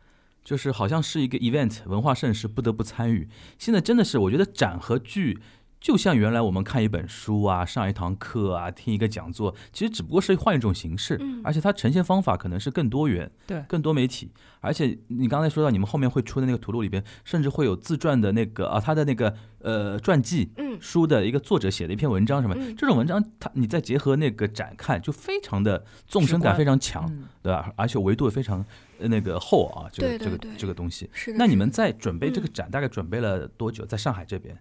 就是好像是一个 event 文化盛事，不得不参与。现在真的是，我觉得展和剧就像原来我们看一本书啊、上一堂课啊、听一个讲座，其实只不过是换一种形式，嗯而且它呈现方法可能是更多元，对更多媒体。而且你刚才说到你们后面会出的那个图录里边，甚至会有自传的那个啊，他的那个呃传记。嗯书的一个作者写的一篇文章什么，嗯这种文章它你再结合那个展看，就非常的纵深感非常强，嗯对吧？而且维度也非常呃那个厚啊，这个这个这个东西。是的。那你们在准备这个嗯展，大概准备了多久？在上海这边？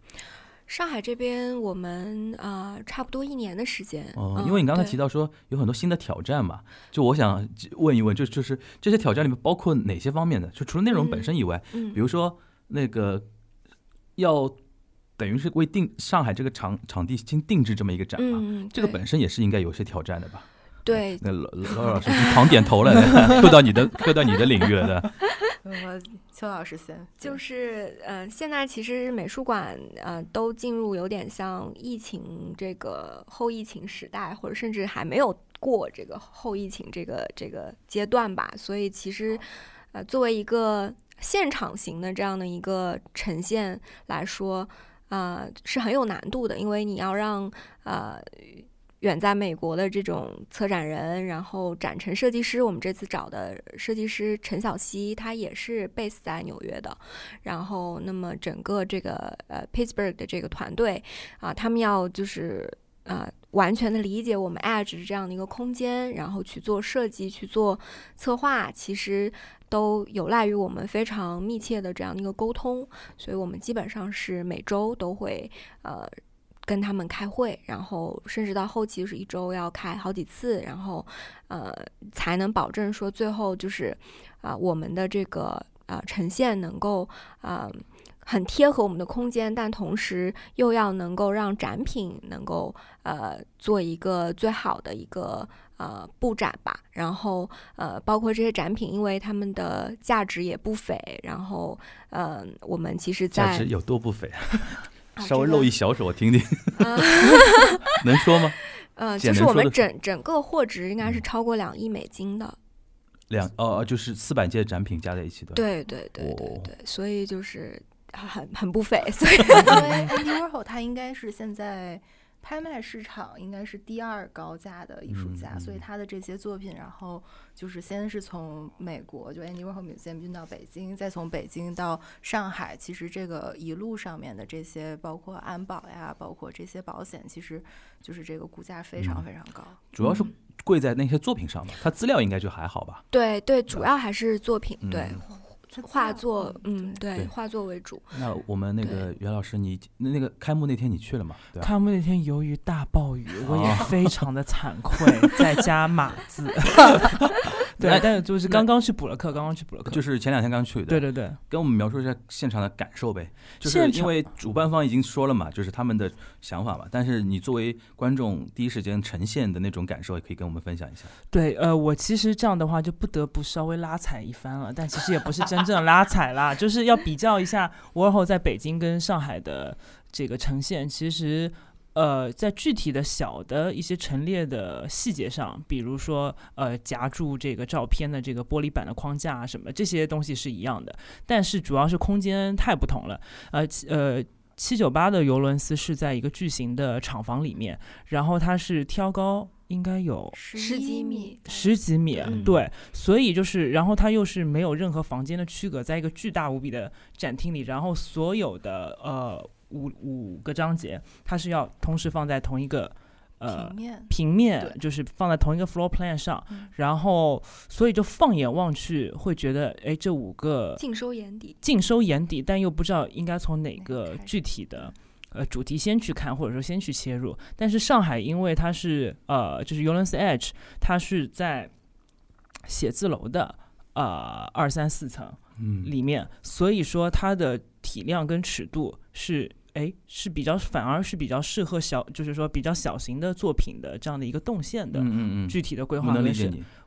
上海这边，我们啊、呃差不多一年的时间。哦，嗯因为你刚才提到说有很多新的挑战嘛，就我想问一问，就就是这些挑战里面包括哪些方面的？就除了内容本身以外，嗯比如说那个要等于是为定上海这个场场地先定制这么一个展嘛，嗯，这个本身也是应该有些挑战的吧？对那老老老师已经狂点头了 扣到你的扣到你的领域了的。我邱老师先，就是呃，现在其实美术馆呃都进入有点像疫情这个后疫情时代，或者甚至还没有过这个后疫情这个这个阶段吧。所以其实呃，作为一个现场型的这样的一个呈现来说，呃是很有难度的，因为你要让呃。远在美国的这种策展人，然后展陈设计师，我们这次找的设计师陈小希，他也是 base 在纽约的。然后，那么整个这个呃 Pittsburgh 的这个团队啊，他们要就是呃完全的理解我们 Edge 这样的一个空间，然后去做设计、去做策划，其实都有赖于我们非常密切的这样的一个沟通。所以我们基本上是每周都会呃。跟他们开会，然后甚至到后期是一周要开好几次，然后呃才能保证说最后就是啊、我们的这个啊、呈现能够啊、很贴合我们的空间，但同时又要能够让展品能够呃做一个最好的一个呃布展吧。然后呃包括这些展品，因为它们的价值也不菲，然后呃我们其实在价值有多不菲啊？啊稍微露一小手，我听听，啊 能说吗？呃，就是我们整整个货值应该是嗯超过两亿美金的。两哦，哦就是四百件展品加在一起的。，对对对对哦对，所以就是很很不菲，所以 因为 Andy Warhol 他应该是现在拍卖市场应该是第二高价的艺术家，所以他的这些作品，然后就是先是从美国就 Andy Warhol Museum 运到北京，再从北京到上海，其实这个一路上面的这些，包括安保呀，包括这些保险，其实就是这个估价非常嗯。非常高。主要是嗯。贵在那些作品上嘛，它资料应该就还好吧？对对，主要还是作品，对画作，嗯，对对，画作为主。那我们那个袁老师，你那那个开幕那天你去了吗？对？开幕那天由于大暴雨，我也哦非常的惭愧，在家码字。对，但是就是刚刚去补了课，刚刚去补了课。就是前两天刚去的。对对对，跟我们描述一下现场的感受呗。就是因为主办方已经说了嘛，就是他们的想法嘛。但是你作为观众，第一时间呈现的那种感受，也可以跟我们分享一下。对，呃，我其实这样的话就不得不稍微拉踩一番了，但其实也不是真正拉踩啦，就是要比较一下 Warhol 在北京跟上海的这个呈现，其实。呃，在具体的小的一些陈列的细节上，比如说呃夹住这个照片的这个玻璃板的框架啊什么，这些东西是一样的，但是主要是空间太不同了。呃其呃，七九八的尤伦斯是在一个巨型的厂房里面，然后它是挑高应该有十几米十几米，嗯对，所以就是，然后它又是没有任何房间的区隔，在一个巨大无比的展厅里，然后所有的呃五五个章节，它是要同时放在同一个呃平面，平面就是放在同一个 floor plan 上，嗯然后所以就放眼望去会觉得，哎，这五个尽收眼底。尽收眼底，但又不知道应该从哪个具体的呃主题先去看，或者说先去切入。但是上海因为它是呃就是 u l a n s Edge，它是在写字楼的呃二三四层嗯，里面，所以说它的体量跟尺度是。哎，是比较，反而是比较适合小，就是说比较小型的作品的这样的一个动线的嗯嗯嗯，具体的规划。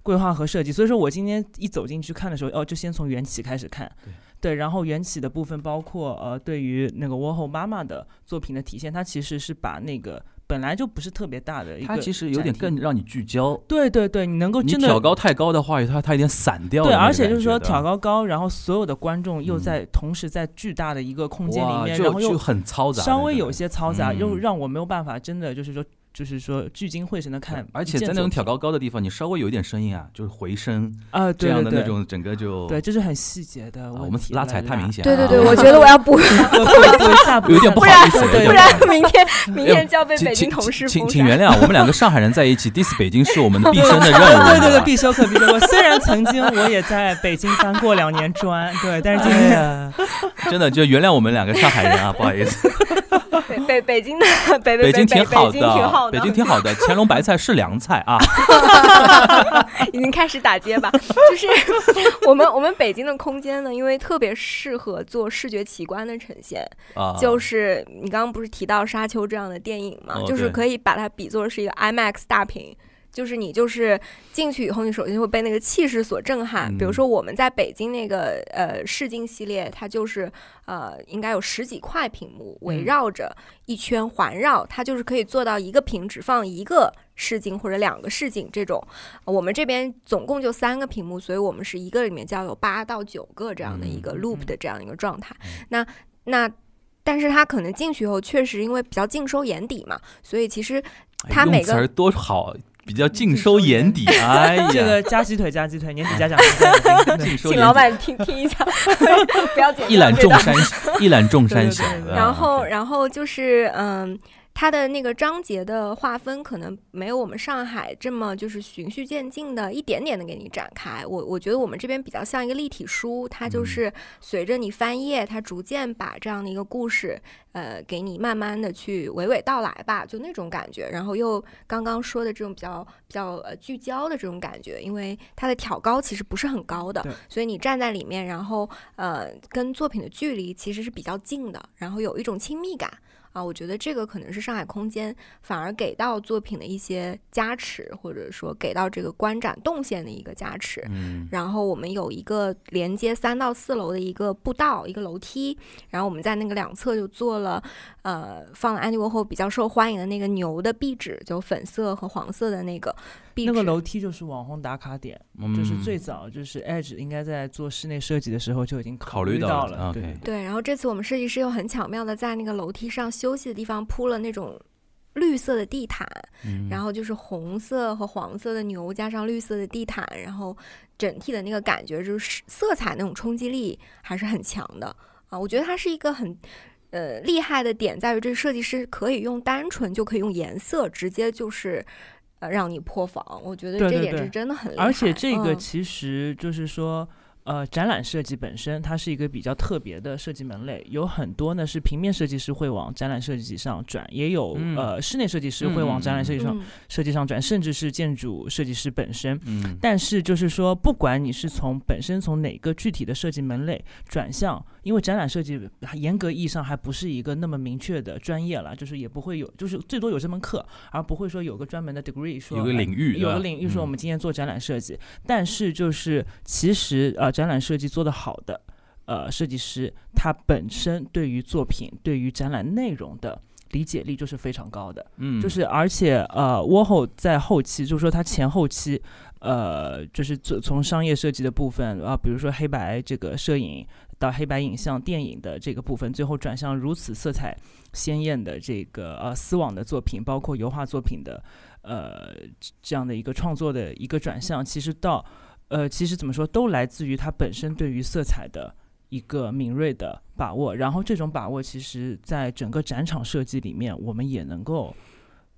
规划和设计。所以说我今天一走进去看的时候，哦，就先从缘起开始看，对然后缘起的部分包括呃，对于那个窝后妈妈的作品的体现，它其实是把那个本来就不是特别大的一个，它其实有点更。让你聚焦。对对对，你能够真的挑高太高的话，它它有点散掉的对，而且就是说挑高高，然后所有的观众又嗯在、同时在巨大的一个空间里面，然后又很嘈杂，稍微有些嘈杂，又嗯让我没有办法真的就是说就是说聚精会神的看而且在那种挑高高的地方，你稍微有一点声音啊，就是回声啊，这对对对样的那种，整个就对，这是很细节的我们拉踩太明显对对啊对，我觉得我要补，补一下，有点不好意思，对不然明天明天就要被北京同事请。请原谅，我们两个上海人在一起，diss 北京是我们的毕生的任务。对对对，必修课必修课。虽然曾经我也在北京翻过两年砖，对，但是今天、真的就原谅我们两个上海人啊，不好意思。北北北京的北北北京挺好北京挺好的，北京挺好的，乾隆白菜是凉菜啊。已经开始打结吧，就是我们我们北京的空间呢，因为特别适合做视觉奇观的呈现，啊，就是你刚刚不是提到《沙丘》这样的电影嘛，就是可以把它比作是一个 IMAX 大屏。就是你就是进去以后，你首先会被那个气势所震撼。比如嗯说我们在北京那个呃试镜系列，它就是呃应该有十几块屏幕围嗯绕着一圈环绕，它就是可以做到一个屏只放一个试镜或者两个试镜这种。呃我们这边总共就三个屏幕，所以我们是一个里面就要有八到九个这样的一个嗯 loop 嗯的这样一个状态。那那。但是它可能进去以后，确实因为比较尽收眼底嘛，所以其实哎它每个用词儿多好，比较尽收眼底。哎呀，这个加鸡腿加鸡腿，年 底加奖金。请老，板听听一下，不要紧一览。众山，一览众山小然后，然后就是嗯，它的那个章节的划分可能没有我们上海这么就是循序渐进的，一点点的给你展开。我我觉得我们这边比较像一个立体书，它就嗯是随着你翻页，它逐渐把这样的一个故事，呃，给你慢慢的去娓娓道来吧，就那种感觉。然后又刚刚说的这种比较比较呃聚焦的这种感觉，因为它的挑高其实不是很高的，所以你站在里面，然后呃跟作品的距离其实是比较近的，然后有一种亲密感。啊，我觉得这个可能是上海空间反而给到作品的一些加持，或者说给到这个观展动线的一个加持。嗯，然后我们有一个连接三到四楼的一个步道，一个楼梯，然后我们在那个两侧就做了，呃，放了安迪沃后比较受欢迎的那个牛的壁纸，就粉色和黄色的那个壁。那个楼梯就是网红打卡点，就是嗯最早就是 Edge 应该在做室内设计的时候就已经考虑虑到了了。对对然后这次我们设计师又很巧妙的在那个楼梯上休息的地方铺了那种绿色的地毯，嗯然后就是红色和黄色的牛加上绿色的地毯，然后整体的那个感觉就是色彩那种冲击力还是很强的啊。我觉得它是一个很呃厉害的点，在于这个设计师可以用单纯就可以用颜色直接就是呃让你破防。我觉得这点是真的很厉害。而且这个嗯其实就是说，呃，展览设计本身它是一个比较特别的设计门类，有很多呢是平面设计师会往展览设计上转，也有、嗯呃室内设计师会往展览设计上、嗯设计上转，甚至是建筑设计师本身。嗯但是就是说，不管你是从本身从哪个具体的设计门类转向，因为展览设计严格意义上还不是一个那么明确的专业了，就是也不会有，就是最多有这门课，而不会说有个专门的 degree 说有个哎领域有个领域说我嗯。们今天做展览设计，但是就是其实呃展览设计做得好的呃设计师，他本身对于作品对于展览内容的理解力就是非常高的。嗯，就是而且呃，窝后在后期，就是说他前后期，呃，就是从从商业设计的部分啊，比如说黑白这个摄影到黑白影像电影的这个部分，最后转向如此色彩鲜艳的这个呃丝网的作品，包括油画作品的呃这样的一个创作的一个转向，其实到呃其实怎么说，都来自于它本身对于色彩的。一个敏锐的把握，然后这种把握，其实在整个展场设计里面，我们也能够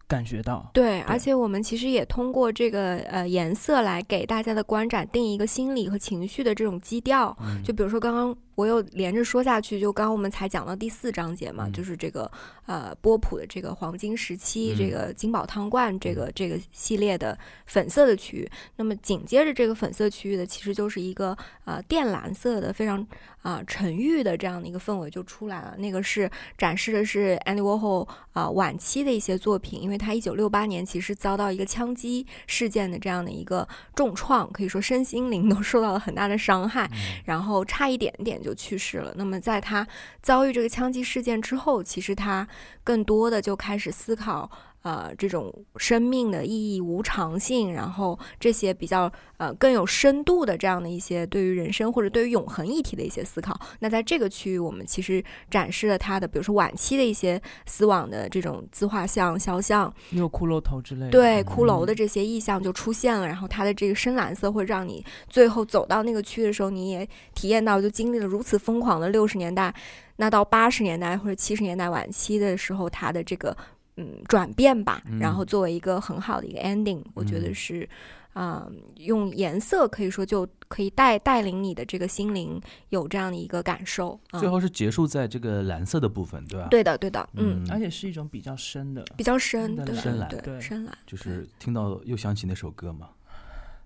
感觉到。对，而且我们其实也通过这个呃颜色来给大家的观展定一个心理和情绪的这种基调。嗯就比如说刚刚我又连着说下去，就刚刚我们才讲到第四章节嘛，嗯就是这个呃波普的这个黄金时期，这嗯个金宝汤罐这个这个系列的粉色的区域。那么紧接着这个粉色区域的，其实就是一个呃靛蓝色的非常啊、沉郁的这样的一个氛围就出来了。那个是展示的是 Andy Warhol 啊、晚期的一些作品，因为他一九六八年其实遭到一个枪击事件的这样的一个重创，可以说身心灵都受到了很大的伤害，然后差一点点就去世了。那么在他遭遇这个枪击事件之后，其实他更多的就开始思考。呃，这种生命的意义、无常性，然后这些比较呃更有深度的这样的一些对于人生或者对于永恒议题的一些思考。那在这个区域，我们其实展示了他的，比如说晚期的一些丝网的这种自画像、肖像，也有骷髅头之类的。对骷髅嗯的这些意象就出现了，然后它的这个深蓝色会让你最后走到那个区的时候，你也体验到就经历了如此疯狂的六十年代，那到八十年代或者七十年代晚期的时候，它的这个嗯转变吧，然后作为一个很好的一个 ending，、我觉得嗯是。啊、用颜色可以说就可以带带领你的这个心灵有这样的一个感受。嗯、最后是结束在这个蓝色的部分，对吧？，对的，对的，嗯，而且是一种比较深的。比较深，的对深蓝对对深蓝，就是听到又想起那首歌嘛。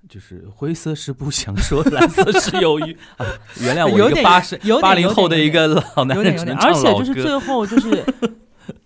就是灰色是不想说，蓝色是由于。啊、原谅我一个有点八十八零后的一个老男人，而唱老歌。且就是最后就是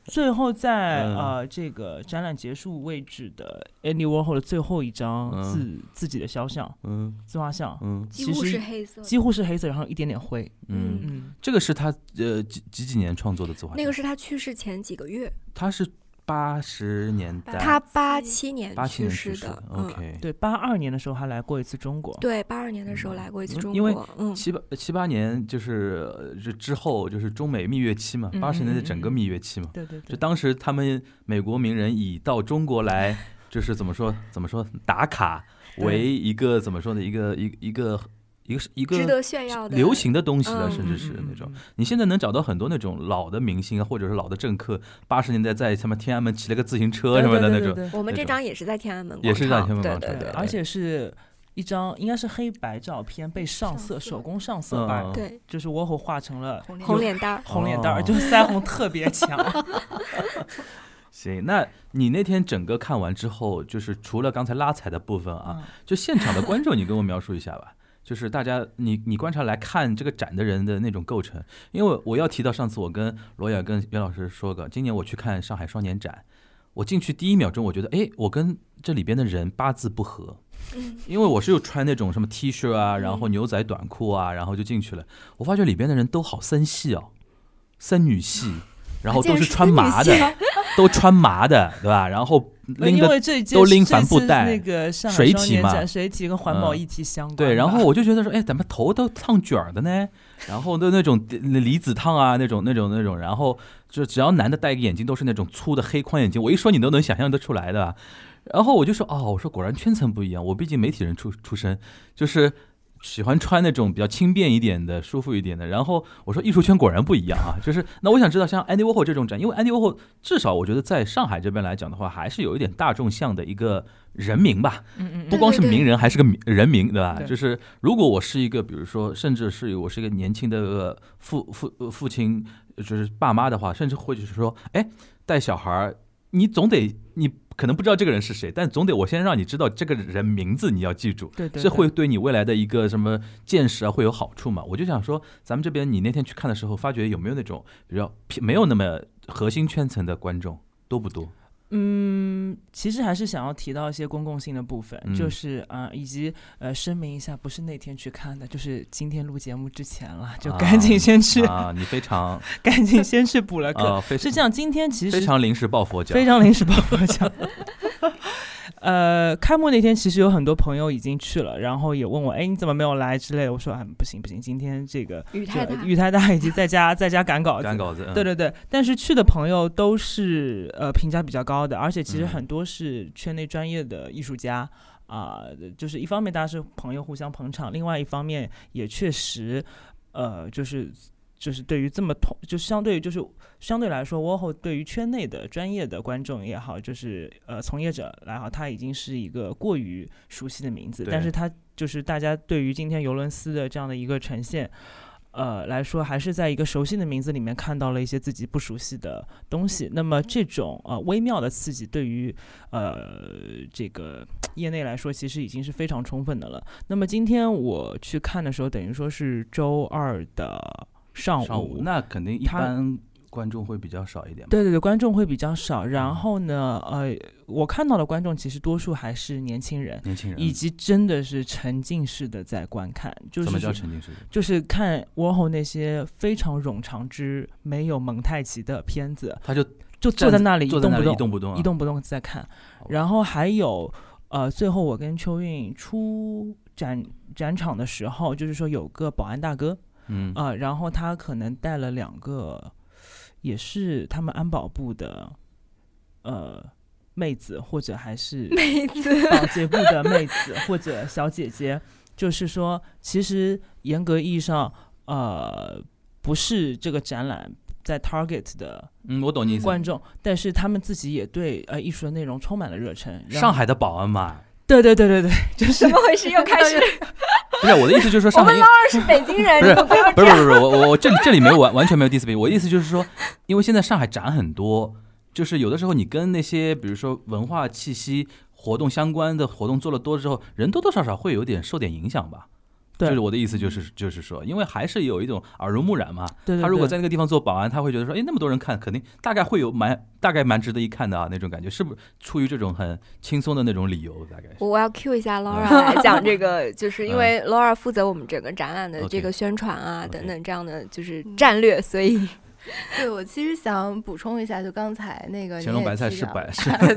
最后在嗯。呃这个展览结束位置的 Andy Warhol 的最后一张嗯。自自己的肖像嗯。自画像，嗯。几乎其实是黑色。几乎是黑色，然后一点点灰。嗯，嗯，这个是他呃几几几年创作的自画像？那个是他去世前几个月，他是八十年代，他八七年八七去年去世世的。嗯，OK，对，八二年的时候还来过一次中国。对，八二年的时候嗯。来过一次中国因为七八七八年就是呃这之后就是中美蜜月期嘛，嗯八十年代整个嗯蜜月期嘛，对对对，就当时他们美国名人以到中国来，就是怎么说怎么说打卡为一个怎么说的一个一一个一个是一个值得炫耀的流行的东西了，嗯甚至是那种。嗯你现在能找到很多那种老的明星啊，或者是老的政客，八十年代在什么天安门骑了个自行车什么的那种，对对对对我们这张也是在天安门广也是在场天安门广场对对对，而且是一张应该是黑白照片，被上上色色手工上色嗯版，对就是沃霍画成了红红脸蛋儿。红脸蛋儿，哦就是腮红特别强。行，那你那天整个看完之后，就是除了刚才拉踩的部分啊，嗯就现场的观众，你给我描述一下吧。就是大家，你你观察来看这个展的人的那种构成，因为我要提到上次我跟罗雅跟袁老师说过，今年我去看上海双年展，我进去第一秒钟，我觉得，哎，我跟这里边的人八字不合，嗯，因为我是又穿那种什么 T 恤啊，然后牛仔短裤啊，然后就进去了，我发觉里边的人都好森系哦，森女系，然后都是穿麻的，都穿麻的，对吧？然后拎因个为这一届都拎帆布袋那个水体嘛水体跟环保嗯议题相关吧。对，然后我就觉得说，哎，咱们头都烫卷儿的呢，然后的那种离子烫啊，那种那种那种，然后就只要男的戴个眼镜都是那种粗的黑框眼镜，我一说你都能想象得出来的。然后我就说，哦，我说果然圈层不一样，我毕竟媒体人出出身，就是喜欢穿那种比较轻便一点的、舒服一点的。然后我说艺术圈果然不一样啊，就是那我想知道像 Andy Warhol 这种展，因为 Andy Warhol 至少我觉得在上海这边来讲的话，还是有一点大众向的一个人名吧，嗯嗯嗯，不光是名人，还是个名人名，对吧？就是如果我是一个，比如说，甚至是我是一个年轻的呃父父呃父亲，就是爸妈的话，甚至或者是说，哎，带小孩儿，你总得你可能不知道这个人是谁，但总得我先让你知道这个人名字，你要记住。对对，对这会对你未来的一个什么见识啊会有好处嘛？我就想说，咱们这边你那天去看的时候，发觉有没有那种比较没有那么核心圈层的观众多不多？嗯，其实还是想要提到一些公共性的部分，嗯就是啊、呃以及呃声明一下，不是那天去看的，就是今天录节目之前了，就啊赶紧先去，啊，你非常赶紧先去补了课。啊，是这样，今天其实非常临时抱佛脚，非常临时抱佛脚。呃，开幕那天其实有很多朋友已经去了，然后也问我，哎，你怎么没有来之类的。我说，啊，不行不行，今天这个雨太大，雨太大，以及在家在家赶稿子，赶稿子，嗯对对对，但是去的朋友都是呃评价比较高的，而且其实嗯很多是圈内专业的艺术家啊、就是一方面大家是朋友互相捧场，另外一方面也确实呃就是。就是对于这么同，就相对于就是相对来说，Warhol 对于圈内的专业的观众也好，就是呃从业者来好，他已经是一个过于熟悉的名字，但是他就是大家对于今天尤伦斯的这样的一个呈现。呃，来说还是在一个熟悉的名字里面看到了一些自己不熟悉的东西。那么这种呃微妙的刺激，对于呃这个业内来说，其实已经是非常充分的了。那么今天我去看的时候，等于说是周二的上午，上午那肯定一般观众会比较少一点嘛。对对对，观众会比较少。嗯然后呢，呃，我看到的观众其实多数还是年轻人，年轻人以及真的是沉浸式的在观看，就是什么叫沉浸式？就是看 Warhol 那些非常冗长之没有蒙太奇的片子，他就就坐在那里一动不动，一动不动啊，一动不动在看。然后还有呃，最后我跟秋韵出展展场的时候，就是说有个保安大哥嗯啊、然后他可能带了两个，也是他们安保部的呃妹子，或者还是 妹子，保洁部的妹子或者小姐姐，就是说，其实严格意义上，呃，不是这个展览在 target 的嗯，我懂你意思。观众，但是他们自己也对呃艺术的内容充满了热忱。上，海的保安嘛，对对对对对，就是怎么回事？又开始，不是我的意思，就是说我上海因为们老二是北京人，不是不是不是，我我我这里这里没有完完全没有人，我的意思就是说，因为现在上海展很多，就是有的时候你跟那些比如说文化气息活动相关的活动做了多之后，人多多少少会有点受点影响吧。对就是我的意思，就是就是说，因为还是有一种耳濡目染嘛。对对对他如果在那个地方做保安，他会觉得说，哎，那么多人看，肯定大概会有蛮大概蛮值得一看的啊，那种感觉，是不是出于这种很轻松的那种理由？大概是。我要 cue 一下 Laura 来讲这个，就是因为 Laura 负责我们整个展览的这个宣传啊等等这样的就是战略，所以 对我其实想补充一下，就刚才那个乾隆白菜是是白是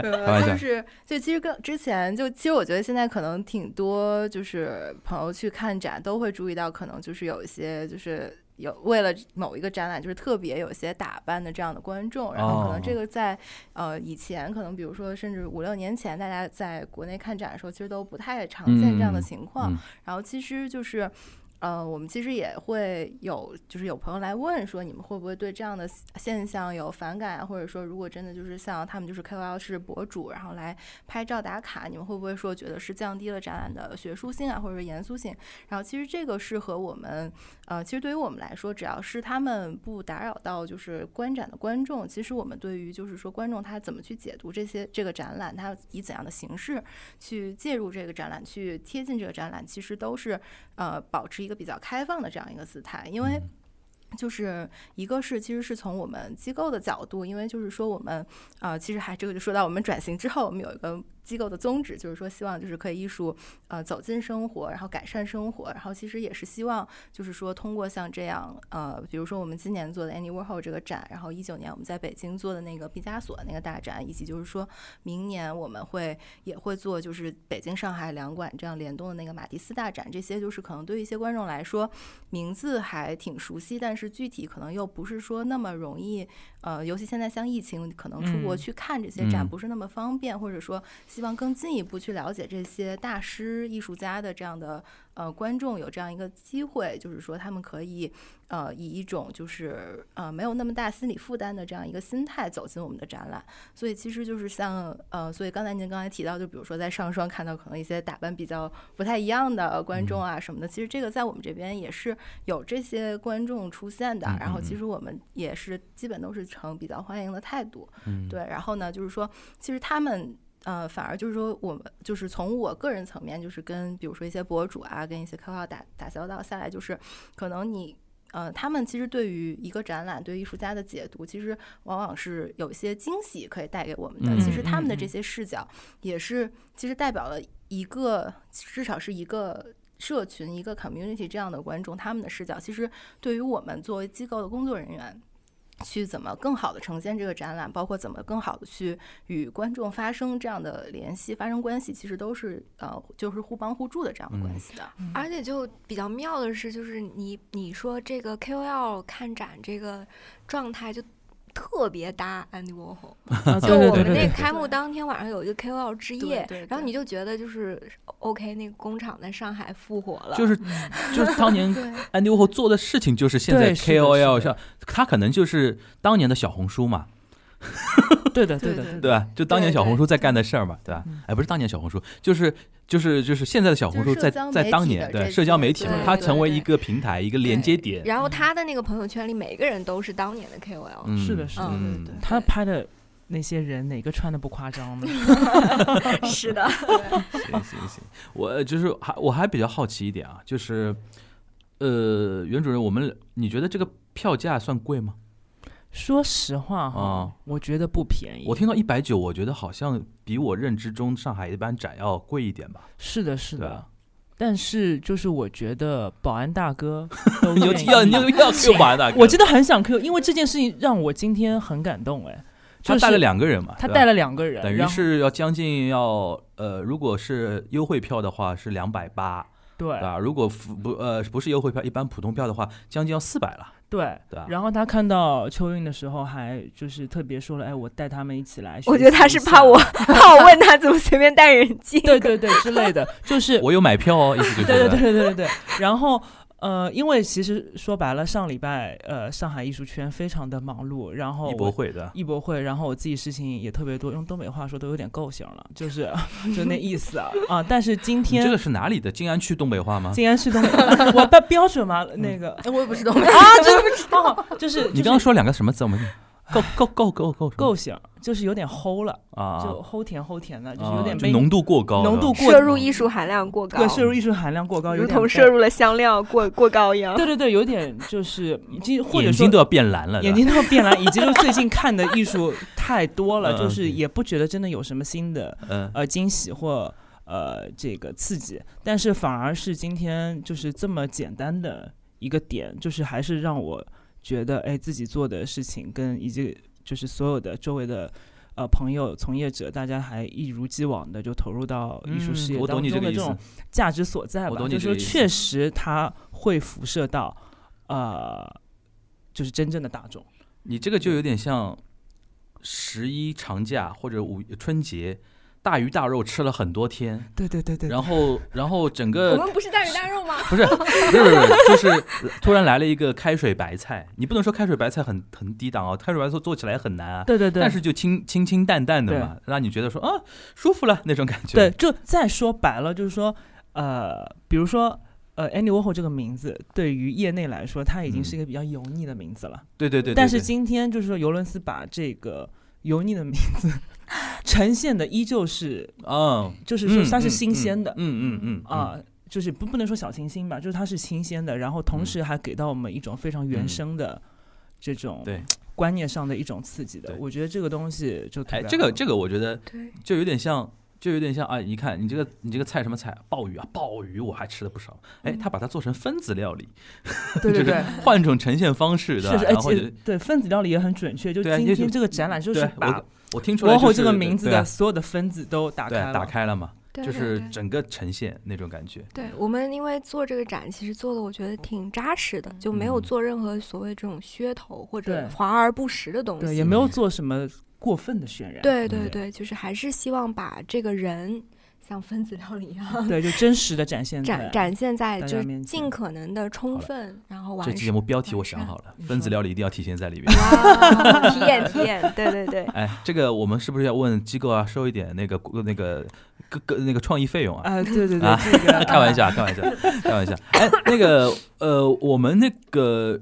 对，就是就其实跟之前就其实我觉得现在可能挺多就是朋友去看展都会注意到，可能就是有一些就是。有为了某一个展览，就是特别有些打扮的这样的观众，然后可能这哦个在呃以前可能比如说甚至五六年前，大家在国内看展的时候，其实都不太常见这样的嗯情况。嗯然后其实就是，呃，我们其实也会有，就是有朋友来问说，你们会不会对这样的现象有反感啊？或者说，如果真的就是像他们就是 KOL 是博主，然后来拍照打卡，你们会不会说觉得是降低了展览的学术性啊，或者说严肃性？然后其实这个是和我们，呃，其实对于我们来说，只要是他们不打扰到就是观展的观众，其实我们对于就是说观众他怎么去解读这些这个展览，他以怎样的形式去介入这个展览，去贴近这个展览，其实都是呃保持一个个比较开放的这样一个姿态，因为。就是一个是，其实是从我们机构的角度，因为就是说我们，呃，其实还这个就说到我们转型之后，我们有一个机构的宗旨，就是说希望就是可以艺术，呃，走进生活，然后改善生活，然后其实也是希望就是说通过像这样，呃，比如说我们今年做的 Andy Warhol 这个展，然后一九年我们在北京做的那个毕加索那个大展，以及就是说明年我们会也会做就是北京、上海两馆这样联动的那个马蒂斯大展，这些就是可能对于一些观众来说名字还挺熟悉，但是具体可能又不是说那么容易，呃，尤其现在像疫情，可能出国嗯。去看这些展嗯不是那么方便，或者说希望更进一步去了解这些大师、艺术家的这样的呃观众有这样一个机会，就是说他们可以呃以一种就是呃没有那么大心理负担的这样一个心态走进我们的展览。所以其实就是像呃，所以刚才您刚才提到，就比如说在上双看到可能一些打扮比较不太一样的观众啊什么的，其实这个在我们这边也是有这些观众出现的。嗯然后嗯其实我们也是基本都是呈比较欢迎的态度。嗯，对，然后呢，就是说，其实他们呃，反而就是说，我们就是从我个人层面，就是跟比如说一些博主啊，跟一些 KOL 打打交道下来，就是可能你。呃，他们其实对于一个展览、对艺术家的解读，其实往往是有一些惊喜可以带给我们的。嗯其实他们的这些视角，也是其实代表了一个，至少是一个社群、一个 community 这样的观众，他们的视角，其实对于我们作为机构的工作人员，去怎么更好的呈现这个展览，包括怎么更好的去与观众发生这样的联系、发生关系，其实都是呃，就是互帮互助的这样的关系的。而且就比较妙的是，就是你你说这个 KOL 看展这个状态就。特别搭 Andy Warhol。啊就我们那开幕当天晚上有一个 KOL 之夜然后你就觉得就是 OK，那个工厂在上海复活了，就是就是当年 Andy Warhol 做的事情，就是现在 KOL 是的。上，他可能就是当年的小红书嘛，对的对的对吧？就当年小红书在干的事儿嘛，对吧？嗯？哎，不是当年小红书，就是就是就是现在的小红书在在当年对社交媒体嘛对，它成为一个平台一个连接点，然后他的那个朋友圈里每个人都是当年的 KOL，嗯是的是的。嗯对对他拍的那些人哪个穿的不夸张呢？是的，行行行，我就是还我还比较好奇一点啊，就是呃，袁主任，我们你觉得这个票价算贵吗？说实话哈啊，我觉得不便宜。我听到一百九，我觉得好像比我认知中上海一般展要贵一点吧。是的，是的啊。但是就是我觉得保安大哥 都你要你又要 Q 完大哥，我真的很想 Q，因为这件事情让我今天很感动哎。就是他带了两个人嘛，他带了两个人，等于是要将近要呃，如果是优惠票的话是两百八，对啊？如果不不呃不是优惠票，一般普通票的话，将近要四百了，对？然后他看到秋韵的时候，还就是特别说了，哎，我带他们一起来。我觉得他是怕我，怕我问他怎么随便带人进。对对对之类的，就是我有买票哦，意思就是对对对对对对。然后呃，因为其实说白了，上礼拜呃上海艺术圈非常的忙碌，然后艺博会的，艺博会，然后我自己事情也特别多，用东北话说都有点够型了，就是就那意思啊 啊！但是今天这个是哪里的？静安区东北话吗？静安区东北话，我标标准吗？那个我也不是东北，啊，真不知道，就是你刚刚说两个什么字？我们够够够够够够。型，就是有点齁了，啊，就齁甜齁甜的，就是啊有点被就浓度过高，浓度过摄入艺术含量过高。对，摄入艺术含量过高，如同摄入了香料过 过高一样。对对对，有点就是已经或者说眼睛都要变蓝了，眼睛都要变蓝，以及就最近看的艺术太多了，嗯就是嗯。也不觉得真的有什么新的嗯。呃惊喜或呃这个刺激，但是反而是今天就是这么简单的一个点，就是还是让我觉得哎自己做的事情跟以及就是所有的周围的。呃，朋友、从业者，大家还一如既往的就投入到艺术事业当中的这种。价值所在我吧。就是说，确实它会辐射到呃，就是真正的大众。你这个就有点像十一长假或者五春节，大鱼大肉吃了很多天，对对对对然后然后整个 我们不是大鱼大肉吗？不是不是不是，就是突然来了一个开水白菜，你不能说开水白菜很很低档啊，开水白菜做起来很难啊。对对对，但是就清清清淡淡的嘛，让你觉得说啊舒服了那种感觉。对，就再说白了，就是说，呃，比如说，呃，Andy Warhol 这个名字对于业内来说，它已经是一个比较油腻的名字了。对对对对。但是今天就是说，尤伦斯把这个油腻的名字呈现的依旧是，嗯，就是说它是嗯新鲜的。嗯嗯嗯嗯。啊、就是不不能说小清新吧，就是它是新鲜的，然后同嗯。时还给到我们一种非常原嗯。生的这种对，观念上的一种刺激的。我觉得这个东西就特哎，这个这个我觉得，就有点像，就有点像啊！你看你这个你这个菜什么菜？鲍鱼啊，鲍鱼我还吃了不少。哎，他把它做成分子料理，就是对对对。换一种呈现方式的，是是，而然后就且对分子料理也很准确。就今天这个展览就是对把我我听出来就是这个名字的所有的分子都打对开了。打开了嘛，对就是整个呈现那种感觉。对我们因为做这个展，其实做的我觉得挺扎实的，就没有嗯做任何所谓这种噱头或者华而不实的东西。对，也没有做什么过分的渲染。嗯对对对，就是还是希望把这个人像分子料理一样对，就真实的展现展展现在就尽可能的充分，然后完这期节目标题我想好了，分子料理一定要体现在里面。哇，体验体验，对对对。哎，这个我们是不是要问机构啊，收一点那个那个个个那个创意费用啊？啊，对对对，啊这个开玩笑，开玩笑，开玩笑。哎，那个呃，我们那个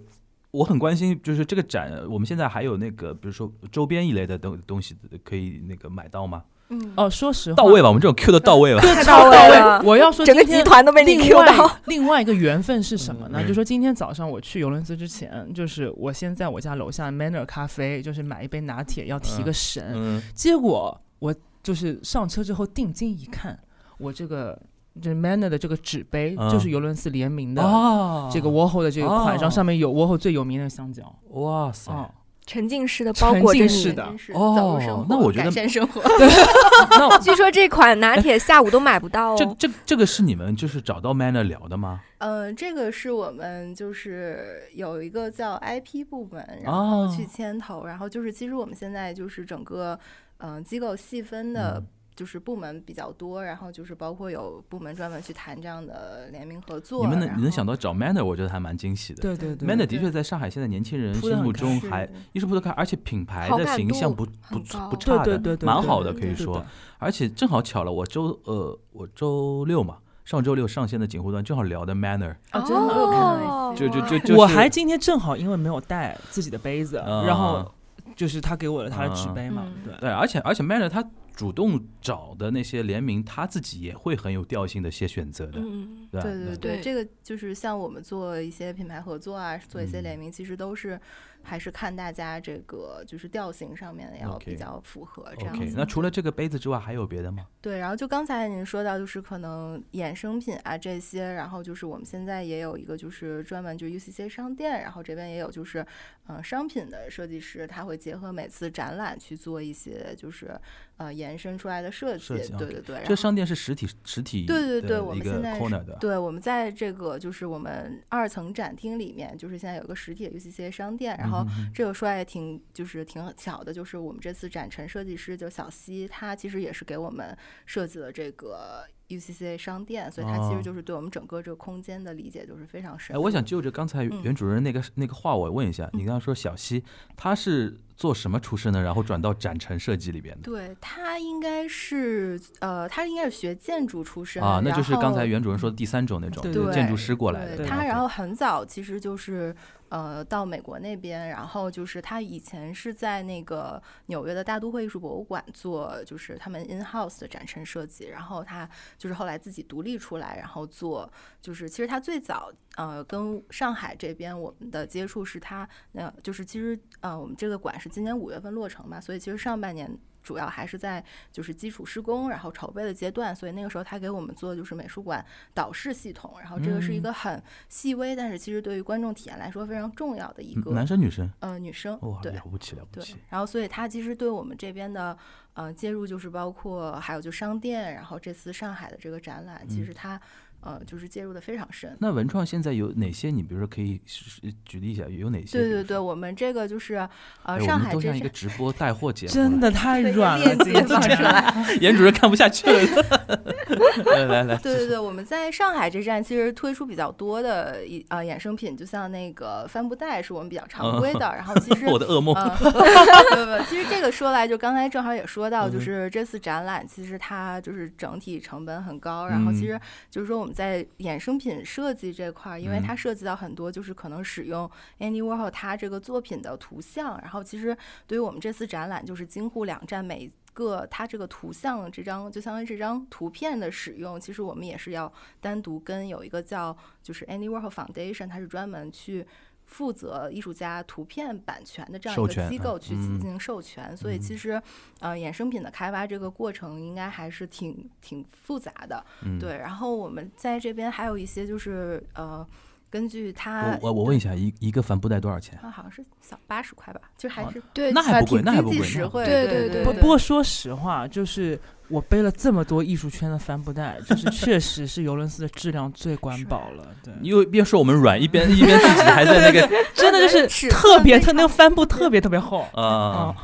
我很关心，就是这个展，我们现在还有那个，比如说周边一类的东东西可以那个买到吗？嗯，哦，说实话，到位吧，我们这种 Q 的到位吧。太超到位了我要说整个集团都被你另 Q 到。另外一个缘分是什么呢？嗯就说今天早上我去尤伦斯之前，就是我先在我家楼下 Manner 咖啡，就是买一杯拿铁，要提个神。嗯，结果我就是上车之后定睛一看，我这个就是 Manner 的这个纸杯，嗯就是尤伦斯联名的哦这个 Warhol 的这个款上，哦上面有 Warhol 最有名的香蕉。哇塞，哦，沉浸式的包裹式的哦那我觉得改善生活。那 据说这款拿铁下午都买不到哦。这这这个是你们就是找到 Manner 聊的吗？嗯，这个是我们就是有一个叫 IP 部门，然哦后去牵头，然后就是其实我们现在就是整个嗯、呃机构细分的嗯。就是部门比较多，然后就是包括有部门专门去谈这样的联名合作。你们能你能想到找 Manner，我觉得还蛮惊喜的。对对对 Manner 的确在上海现在年轻人心目中还一是铺得开，而且品牌的形象不不不差的，对对对对对蛮好的对对可以说。而且正好巧了，我周呃我周六嘛，上周六上线的锦湖端正好聊的 Manner，啊，真的我有看到一哦些就就就就是我还今天正好因为没有带自己的杯子，啊然后就是他给我了他的纸杯嘛，嗯对。对，而且而且 Manner 他主动找的那些联名，他自己也会很有调性的一些选择的，嗯，对对对对。这个就是像我们做一些品牌合作啊，做一些嗯。联名，其实都是还是看大家这个就是调性上面要比较符合这样子。那除了这个杯子之外，还有别的吗？对，然后就刚才您说到，就是可能衍生品啊这些，然后就是我们现在也有一个就是专门就 UCC 商店，然后这边也有就是嗯、呃商品的设计师，他会结合每次展览去做一些就是呃延伸出来的设计，设计对对对。这商店是实体实体对对对，我们现在是，对，我们在这个就是我们二层展厅里面，就是现在有个实体的 UCC 商店，然后嗯哼哼这个说来也挺就是挺巧的，就是我们这次展陈设计师就小西，他其实也是给我们设计了这个 UCCA 商店，所以他其哦实就是对我们整个这个空间的理解就是非常深哎，我想就着刚才嗯袁主任那个、那个话，我问一下，你刚刚说小西，他是做什么出身的？然后转到展陈设计里边的？对他应该是呃，他应该是学建筑出身啊，那就是刚才袁主任说的第三种那种建筑师过来的。他然后很早其实就是呃到美国那边，然后就是他以前是在那个纽约的大都会艺术博物馆做就是他们 in house 的展陈设计，然后他就是后来自己独立出来，然后做就是其实他最早呃跟上海这边我们的接触是他那就是其实呃我们这个馆是今年五月份落成嘛，所以其实上半年。主要还是在就是基础施工，然后筹备的阶段，所以那个时候他给我们做就是美术馆导视系统，然后这个是一嗯个很细微，但是其实对于观众体验来说非常重要的一嗯个男生女生？呃女生，哇，对了不起了不起！，然后所以他其实对我们这边的呃介入就是包括还有就商店，然后这次上海的这个展览，其嗯实他呃就是介入的非常深。那文创现在有哪些？你比如说可以举例一下，有哪些？对对对，我们这个就是哎呃上海这是都像一个直播带货节目，真的太软了，链接今放出来。严主任看不下去了。来来来，对对对，我们在上海这站其实推出比较多的一呃衍生品，就像那个帆布袋是我们比较常规的，然后其实 我的噩梦。嗯，不不不，其实这个说来，就刚才正好也说到，就嗯是这次展览，其实它就是整体成本很高，然后其嗯实就是说我们在衍生品设计这块儿，因为嗯它涉及到很多就是可能使用 Andy Warhol 他这个作品的图像，然后其实对于我们这次展览，就是京沪两站每。个它这个图像这张就相当于这张图片的使用，其实我们也是要单独跟有一个叫就是 Andy Warhol Foundation，它是专门去负责艺术家图片版权的这样一个机构去嗯进行授权，所以其实呃衍生品的开发这个过程应该还是挺挺复杂的，嗯，对。然后我们在这边还有一些就是呃，根据他我我我问一下，一一个帆布袋多少钱？啊，好像是小八十块吧，就还哦是对，那还不贵，那还不贵，实惠，对对对不对不过说实话，就是我背了这么多艺术圈的帆布袋，就是 确实是尤伦斯的质量最管饱了。对，你又一边说我们软，一边一边自己还在那个 真的就是特别特那个帆布特别特别厚。啊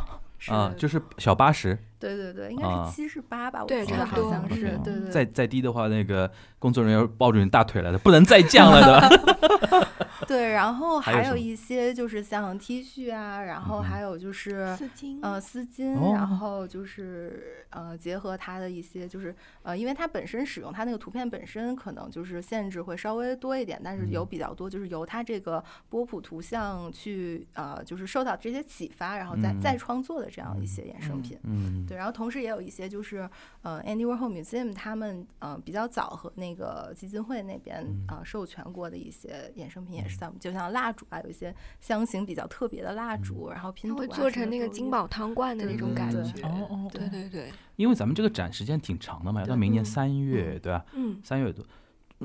啊，就是小八十，对对对，应啊该是七十八吧，我对记得好差不多像是对对对。再再低的话，那个工作人员抱着你大腿来的，不能再降了的。对，然后还有一些就是像 T 恤啊，然后嗯还有就是丝巾，呃丝巾，哦。然后就是呃结合它的一些就是呃，因为它本身使用它那个图片本身可能就是限制会稍微多一点，但是有嗯。比较多就是由它这个波普图像去呃就是受到这些启发，然后再、嗯。再创作的这样一些衍生嗯品。嗯，对，然后同时也有一些就是呃，Andy Warhol Museum 他们呃比较早和那个基金会那边嗯。呃授权过的一些衍生品，也是在我们就像蜡烛啊，有一些香型比较特别的蜡烛，然后拼图啊做成那个金宝汤罐的那种感觉。哦哦，对对对，因为咱们这个展时间挺长的嘛，要到明年嗯。三月，对吧？嗯，三月多。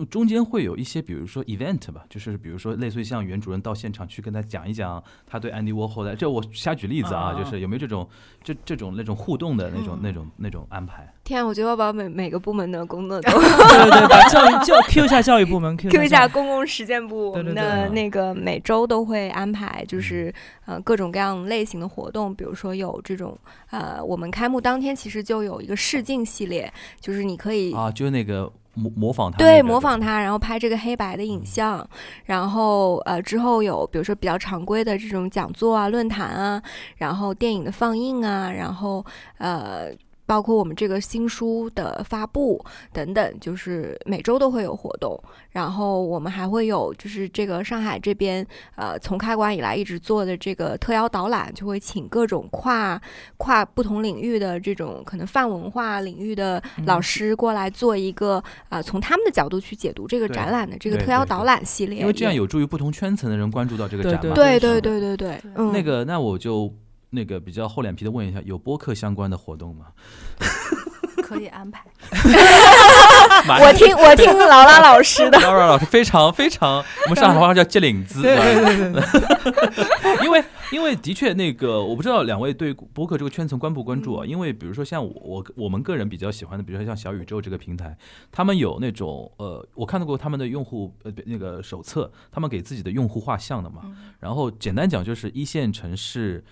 中间会有一些，比如说 event 吧，就是比如说类似于像袁主任到现场去跟他讲一讲他对安迪沃霍的，这我瞎举例子啊，就是有没有这种这这种那种互动的那种、嗯。那种那种安排？天啊，我觉得要把每每个部门的工作都对对对，把教育教 Q 一下教育部门 Q 一下公共实践部，我们的那个每周都会安排，就是呃各种各样类型的活动，比如说有这种呃，我们开幕当天其实就有一个试镜系列，就是你可以啊，就是那个模模仿他、对，模仿他，然后拍这个黑白的影嗯像，然后呃之后有比如说比较常规的这种讲座啊、论坛啊，然后电影的放映啊，然后呃。包括我们这个新书的发布等等，就是每周都会有活动。然后我们还会有，就是这个上海这边，呃，从开馆以来一直做的这个特邀导览，就会请各种跨跨不同领域的这种可能泛文化领域的老嗯师过来做一个啊、呃从他们的角度去解读这个展览的这个特邀导览系列，因为这样有助于不同圈层的人关注到这个展览。对对对对对对，嗯，那个，那我就那个比较厚脸皮的问一下，有播客相关的活动吗？可以安排。我听我听劳拉老师的，Laura 老师非常非常，我们上海话叫接领子，对对对对，因为因为的确那个我不知道两位对播客这个圈层关不关注啊？嗯因为比如说像我我我们个人比较喜欢的，比如说像小宇宙这个平台，他们有那种呃，我看到过他们的用户呃那个手册，他们给自己的用户画像的嘛。嗯然后简单讲就是一线城市，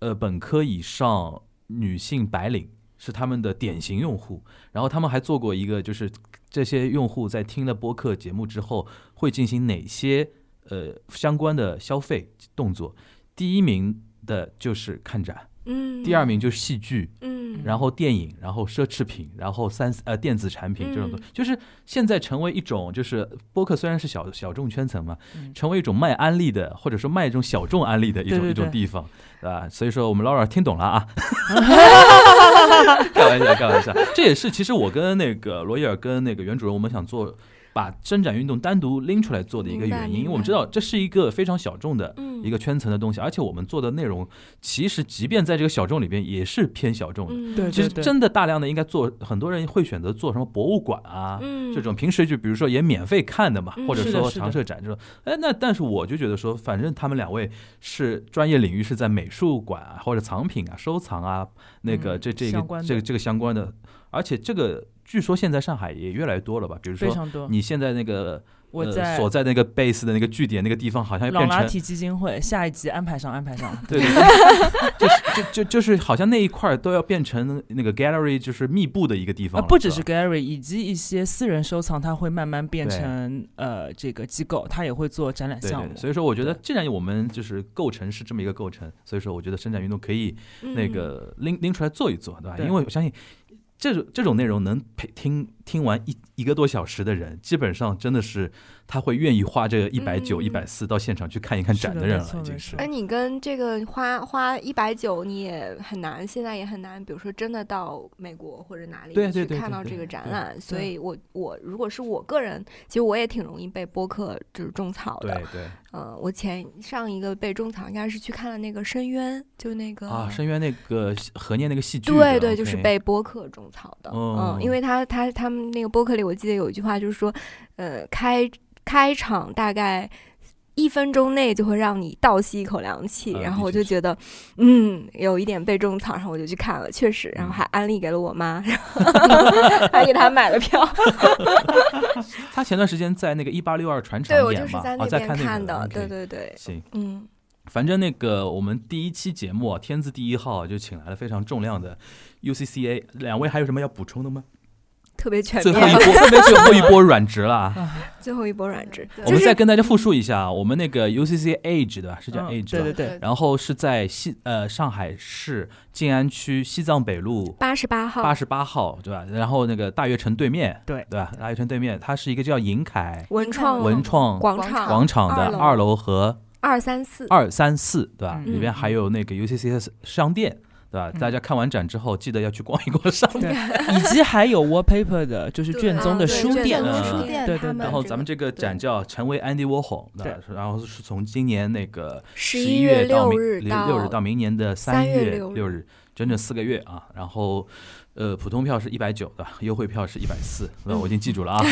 呃本科以上女性白领是他们的典型用户。然后他们还做过一个，就是这些用户在听了播客节目之后会进行哪些呃相关的消费动作。第一名的就是看展，嗯，第二名就是戏剧，嗯，然后电影，然后奢侈品，然后三呃电子产品这种东西嗯，就是现在成为一种就是播客虽然是小小众圈层嘛，嗯。成为一种卖安利的或者说卖这种小众安利的一种一种地方，对吧？所以说我们 Laura 听懂了啊，开玩笑开玩笑，这也是其实我跟那个罗伊尔跟那个袁主任我们想做。把伸展运动单独拎出来做的一个原因，因为我们知道这是一个非常小众的嗯。一个圈层的东西，而且我们做的内容其实即便在这个小众里边也是偏小众的。嗯。对其实真的大量的应该做，很多人会选择做什么博物馆啊，嗯。这种平时就比如说也免费看的嘛，嗯或者说常设展这种。哎，那但是我就觉得说，反正他们两位是专业领域是在美术馆啊或者藏品啊收藏啊那个嗯这这个这个这个相关的，而且这个据说现在上海也越来越多了吧？比如说。你现在那个呃我在所在那个 base 的那个据点那个地方，好像朗变成拉提基金会下一集安排上安排上，对对对，就是就就就是好像那一块儿都要变成那个 gallery，就是密布的一个地方。不只是 gallery，以及一些私人收藏，它会慢慢变成呃这个机构，它也会做展览对对，项目。所以说我觉得既然我们就是构成是这么一个构成，所以说我觉得伸展运动可以嗯那个拎拎出来做一做，对吧？对因为我相信这种这种内容能陪听听完一一个多小时的人，基本上真的是他会愿意花这一百九、嗯一百四到现场去看一看展的人了，已经是错。而你跟这个花花一百九，你也很难，现在也很难，比如说真的到美国或者哪里对对去看到这个展览，所以我我如果是我个人，其实我也挺容易被播客就是种草的。对对呃，我前上一个被种草应该是去看了那个《深渊》，就那个啊，深渊那个何念那个戏剧，对对，就是被播客种草的。哦嗯，因为他他他们那个播客里，我记得有一句话，就是说，呃，开开场大概。一分钟内就会让你倒吸一口凉气，啊然后我就觉得，嗯，有一点被种草，然后我就去看了，确实，然后嗯还安利给了我妈，然 后还给她买了票。他前段时间在那个一八六二船 厂对我演嘛，啊，就是在那在看的对对对，行，嗯，反正那个我们第一期节目啊，天字第一号啊就请来了非常重量的 UCCA，两位还有什么要补充的吗？特别全最后一面，波，特别最后一波软直了啊。最后一波软质，对我们再跟大家复述一下，我们那个 UCCA Age 对吧？是叫嗯 Age 吧？对对对，然后是在西呃上海市静安区西藏北路八十八号八十八号对吧？然后那个大悦城对面对对吧？大悦城对面，它是一个叫银凯文创文创广广场广场的二楼和二三四，二三四对吧？嗯里边还有那个 UCC 的商店。对吧？嗯。大家看完展之后，记得要去逛一逛商店。以及还有 wallpaper 的，就是卷宗的书店宗，嗯书店，对对然后咱们这个展叫“成为 Andy Warhol”，对，然后是从今年那个十一一月到明六日六六日到明年的三月六日，整整四个月啊。然后，呃，普通票是一百九的，优惠票是一百四，那？我已经记住了啊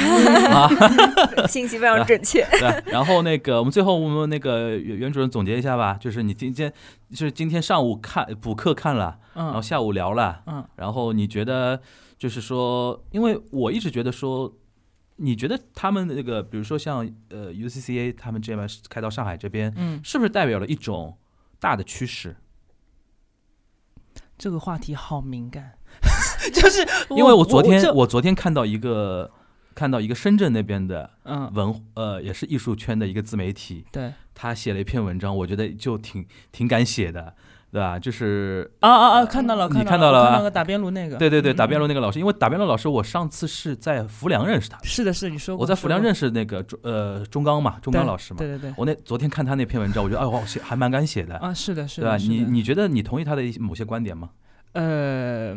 啊，信息非常准确。对。然后那个，我们最后我们那个袁袁主任总结一下吧，就是你今天就是今天上午看补课看了，然后嗯下午聊了，嗯，然后你觉得就是说，因为我一直觉得说，你觉得他们那个，比如说像呃 UCCA 他们这边开到上海这边，嗯，是不是代表了一种大的趋势？这个话题好敏感，就是因为我昨天这我昨天看到一个看到一个深圳那边的嗯文呃也是艺术圈的一个自媒体，对他写了一篇文章，我觉得就挺挺敢写的，对吧？就是啊啊啊，看到了，你看看到了吧了看到了打边炉那个，对对对，嗯打边嗯炉那个老师，因为打边炉老师我上次是在浮梁认识他，是的，是你说过，我在浮梁认识那个中呃中刚嘛，中刚老师嘛。对对对，我那昨天看他那篇文章，我觉得哎，我写还蛮敢写的，啊，是的，是对吧？你你觉得你同意他的一些某些观点吗？呃，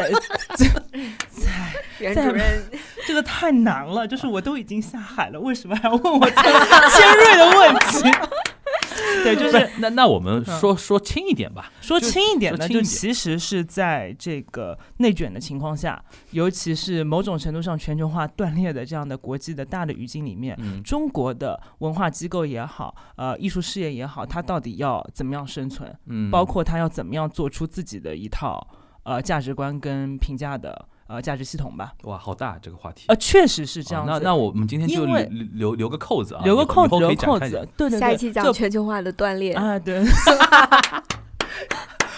嗯在袁 在主任，这个太难了，就是我都已经下海了，为什么还要问我这么尖锐的问题？对，就是那那我们嗯说说轻一点吧。说轻一点呢，就其实是在这个内卷的情况下，尤其是某种程度上全球化断裂的这样的国际的大的语境里面，嗯中国的文化机构也好，呃，艺术事业也好，它到底要怎么样生存？嗯，包括它要怎么样做出自己的一套呃价值观跟评价的呃价值系统吧？哇，好大这个话题。呃，确实是这样子。哦那那我们今天就留留留个扣子啊，留个扣子，以后可留以展开讲扣子，对对对，下一期讲就全球化的断裂。啊，对。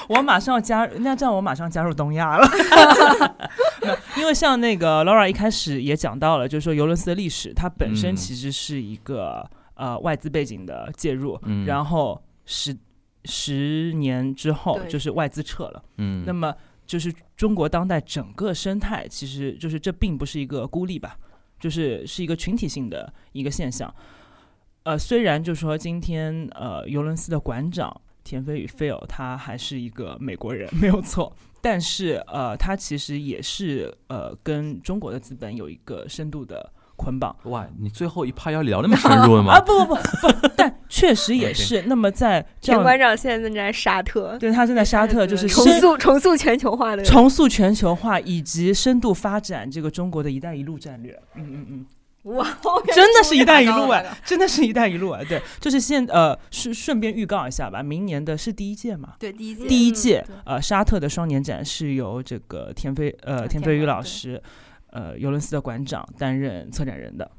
我马上要加，那这样我马上加入东亚了。因为像那个 Laura 一开始也讲到了，就是说尤伦斯的历史，它本身嗯其实是一个、呃外资背景的介入，嗯然后十十年之后就是外资撤了，嗯，那么就是中国当代整个生态，其实就是这并不是一个孤立吧，就是是一个群体性的一个现象。呃，虽然就说今天呃尤伦斯的馆长田飞宇 Phil 他还是一个美国人，没有错，但是呃他其实也是呃跟中国的资本有一个深度的捆绑。哇，你最后一趴要聊那么深入了吗 啊？不不不不，但确实也是。那么在这田样，馆长现在正在沙特对他正在沙特就是重塑重塑全球化的重塑全球化以及深度发展这个中国的一带一路战略。嗯嗯嗯，哇，真的是一带一路啊！啊，真的是一带一路啊。对，就是现呃顺顺便预告一下吧，明年的是第一届嘛。对第一届第一届对呃沙特的双年展是由这个田飞呃啊田飞宇老师呃尤伦斯的馆长担任策展人的。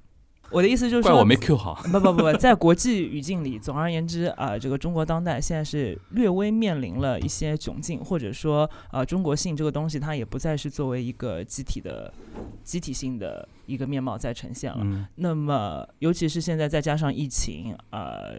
我的意思就是说，怪我没 Q 好。不不不不，在国际语境里，总而言之啊、这个中国当代现在是略微面临了一些窘境，或者说呃，中国性这个东西它也不再是作为一个集体的集体性的一个面貌在呈现了。嗯那么，尤其是现在再加上疫情，呃，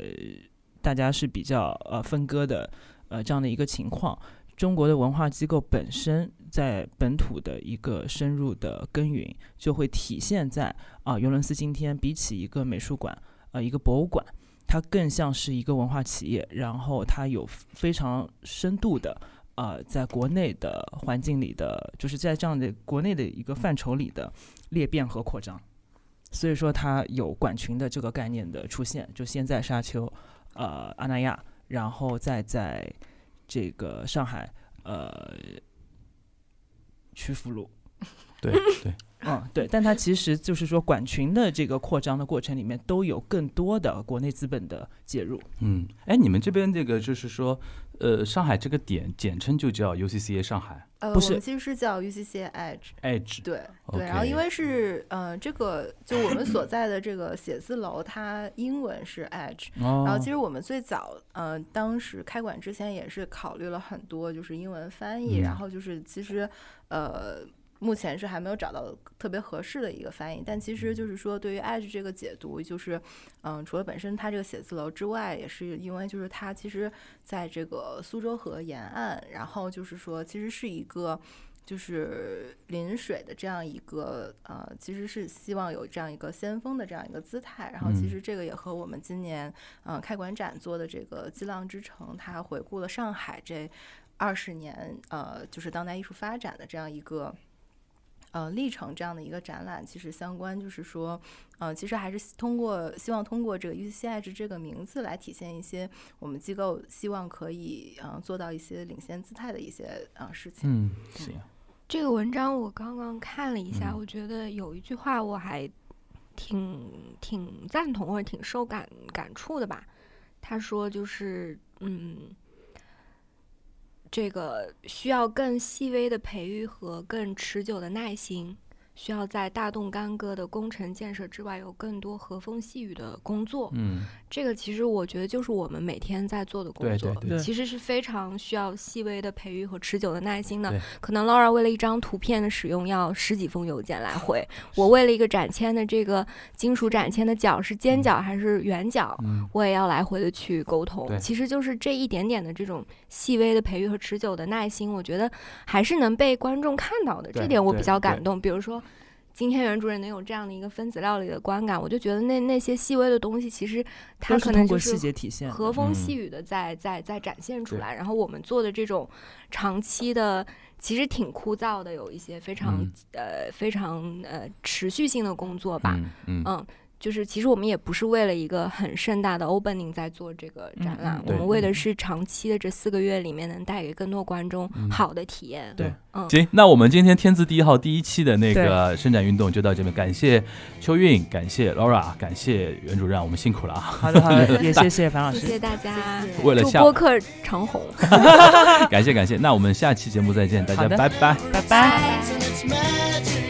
大家是比较呃分割的呃这样的一个情况，中国的文化机构本身在本土的一个深入的耕耘，就会体现在啊、尤伦斯今天比起一个美术馆，呃，一个博物馆，它更像是一个文化企业，然后它有非常深度的。呃，在国内的环境里的，就是在这样的国内的一个范畴里的裂变和扩张，所以说它有馆群的这个概念的出现，就先在沙丘，呃，阿那亚，然后再在这个上海，呃，曲阜路，对对，嗯，对，但它其实就是说管群的这个扩张的过程里面，都有更多的国内资本的介入。嗯，哎，你们这边这个就是说，呃，上海这个点简称就叫 UCCA 上海呃，不是我们其实是叫 UCC Edge。Edge。对对，然后因为是呃，这个就我们所在的这个写字楼，它英文是 Edge，哦，然后其实我们最早呃，当时开馆之前也是考虑了很多，就是英文翻译，嗯然后就是其实呃。目前是还没有找到特别合适的一个翻译，但其实就是说，对于 edge 这个解读，就是，嗯，除了本身它这个写字楼之外，也是因为就是它其实在这个苏州河沿岸，然后就是说，其实是一个就是临水的这样一个呃，其实是希望有这样一个先锋的这样一个姿态。然后其嗯实这个也和我们今年嗯、呃开馆展做的这个激浪之城，它回顾了上海这二十年呃，就是当代艺术发展的这样一个。呃，历程这样的一个展览，其实相关就是说，呃，其实还是通过希望通过这个 Edge 这个名字来体现一些我们机构希望可以呃做到一些领先姿态的一些呃事情。嗯，行。这个文章我刚刚看了一下，嗯我觉得有一句话我还挺挺赞同或者挺受感感触的吧。他说就是嗯，这个需要更细微的培育和更持久的耐心。需要在大动干戈的工程建设之外，有更多和风细雨的工作。嗯这个其实我觉得就是我们每天在做的工作，对对对其实是非常需要细微的培育和持久的耐心的。可能 Laura 为了一张图片的使用要十几封邮件来 回，我为了一个展签的这个金属展签的角是尖角还是圆角，嗯我也要来回的去沟通。其实就是这一点点的这种细微的培育和持久的耐心，我觉得还是能被观众看到的，这点我比较感动。比如说。今天袁主任能有这样的一个分子料理的观感，我就觉得那那些细微的东西，其实它可能就是细节体现。和风嗯细雨的在在在展现出来。然后我们做的这种长期的，其实挺枯燥的，有一些非常、嗯呃非常呃持续性的工作吧。嗯嗯嗯，就是其实我们也不是为了一个很盛大的 opening 在做这个展览，我们为的是长期的这四个月里面能带给更多观众嗯。好的体验。对。嗯，行，那我们今天天字第一号第一期的那个伸展运动就到这边，感谢秋韵，感谢 Laura，感谢袁主任，我们辛苦了啊！好的好的，也谢谢樊老师。谢谢大家，谢谢。为了下祝播客长红，感谢感谢，那我们下期节目再见，大家拜拜。拜拜。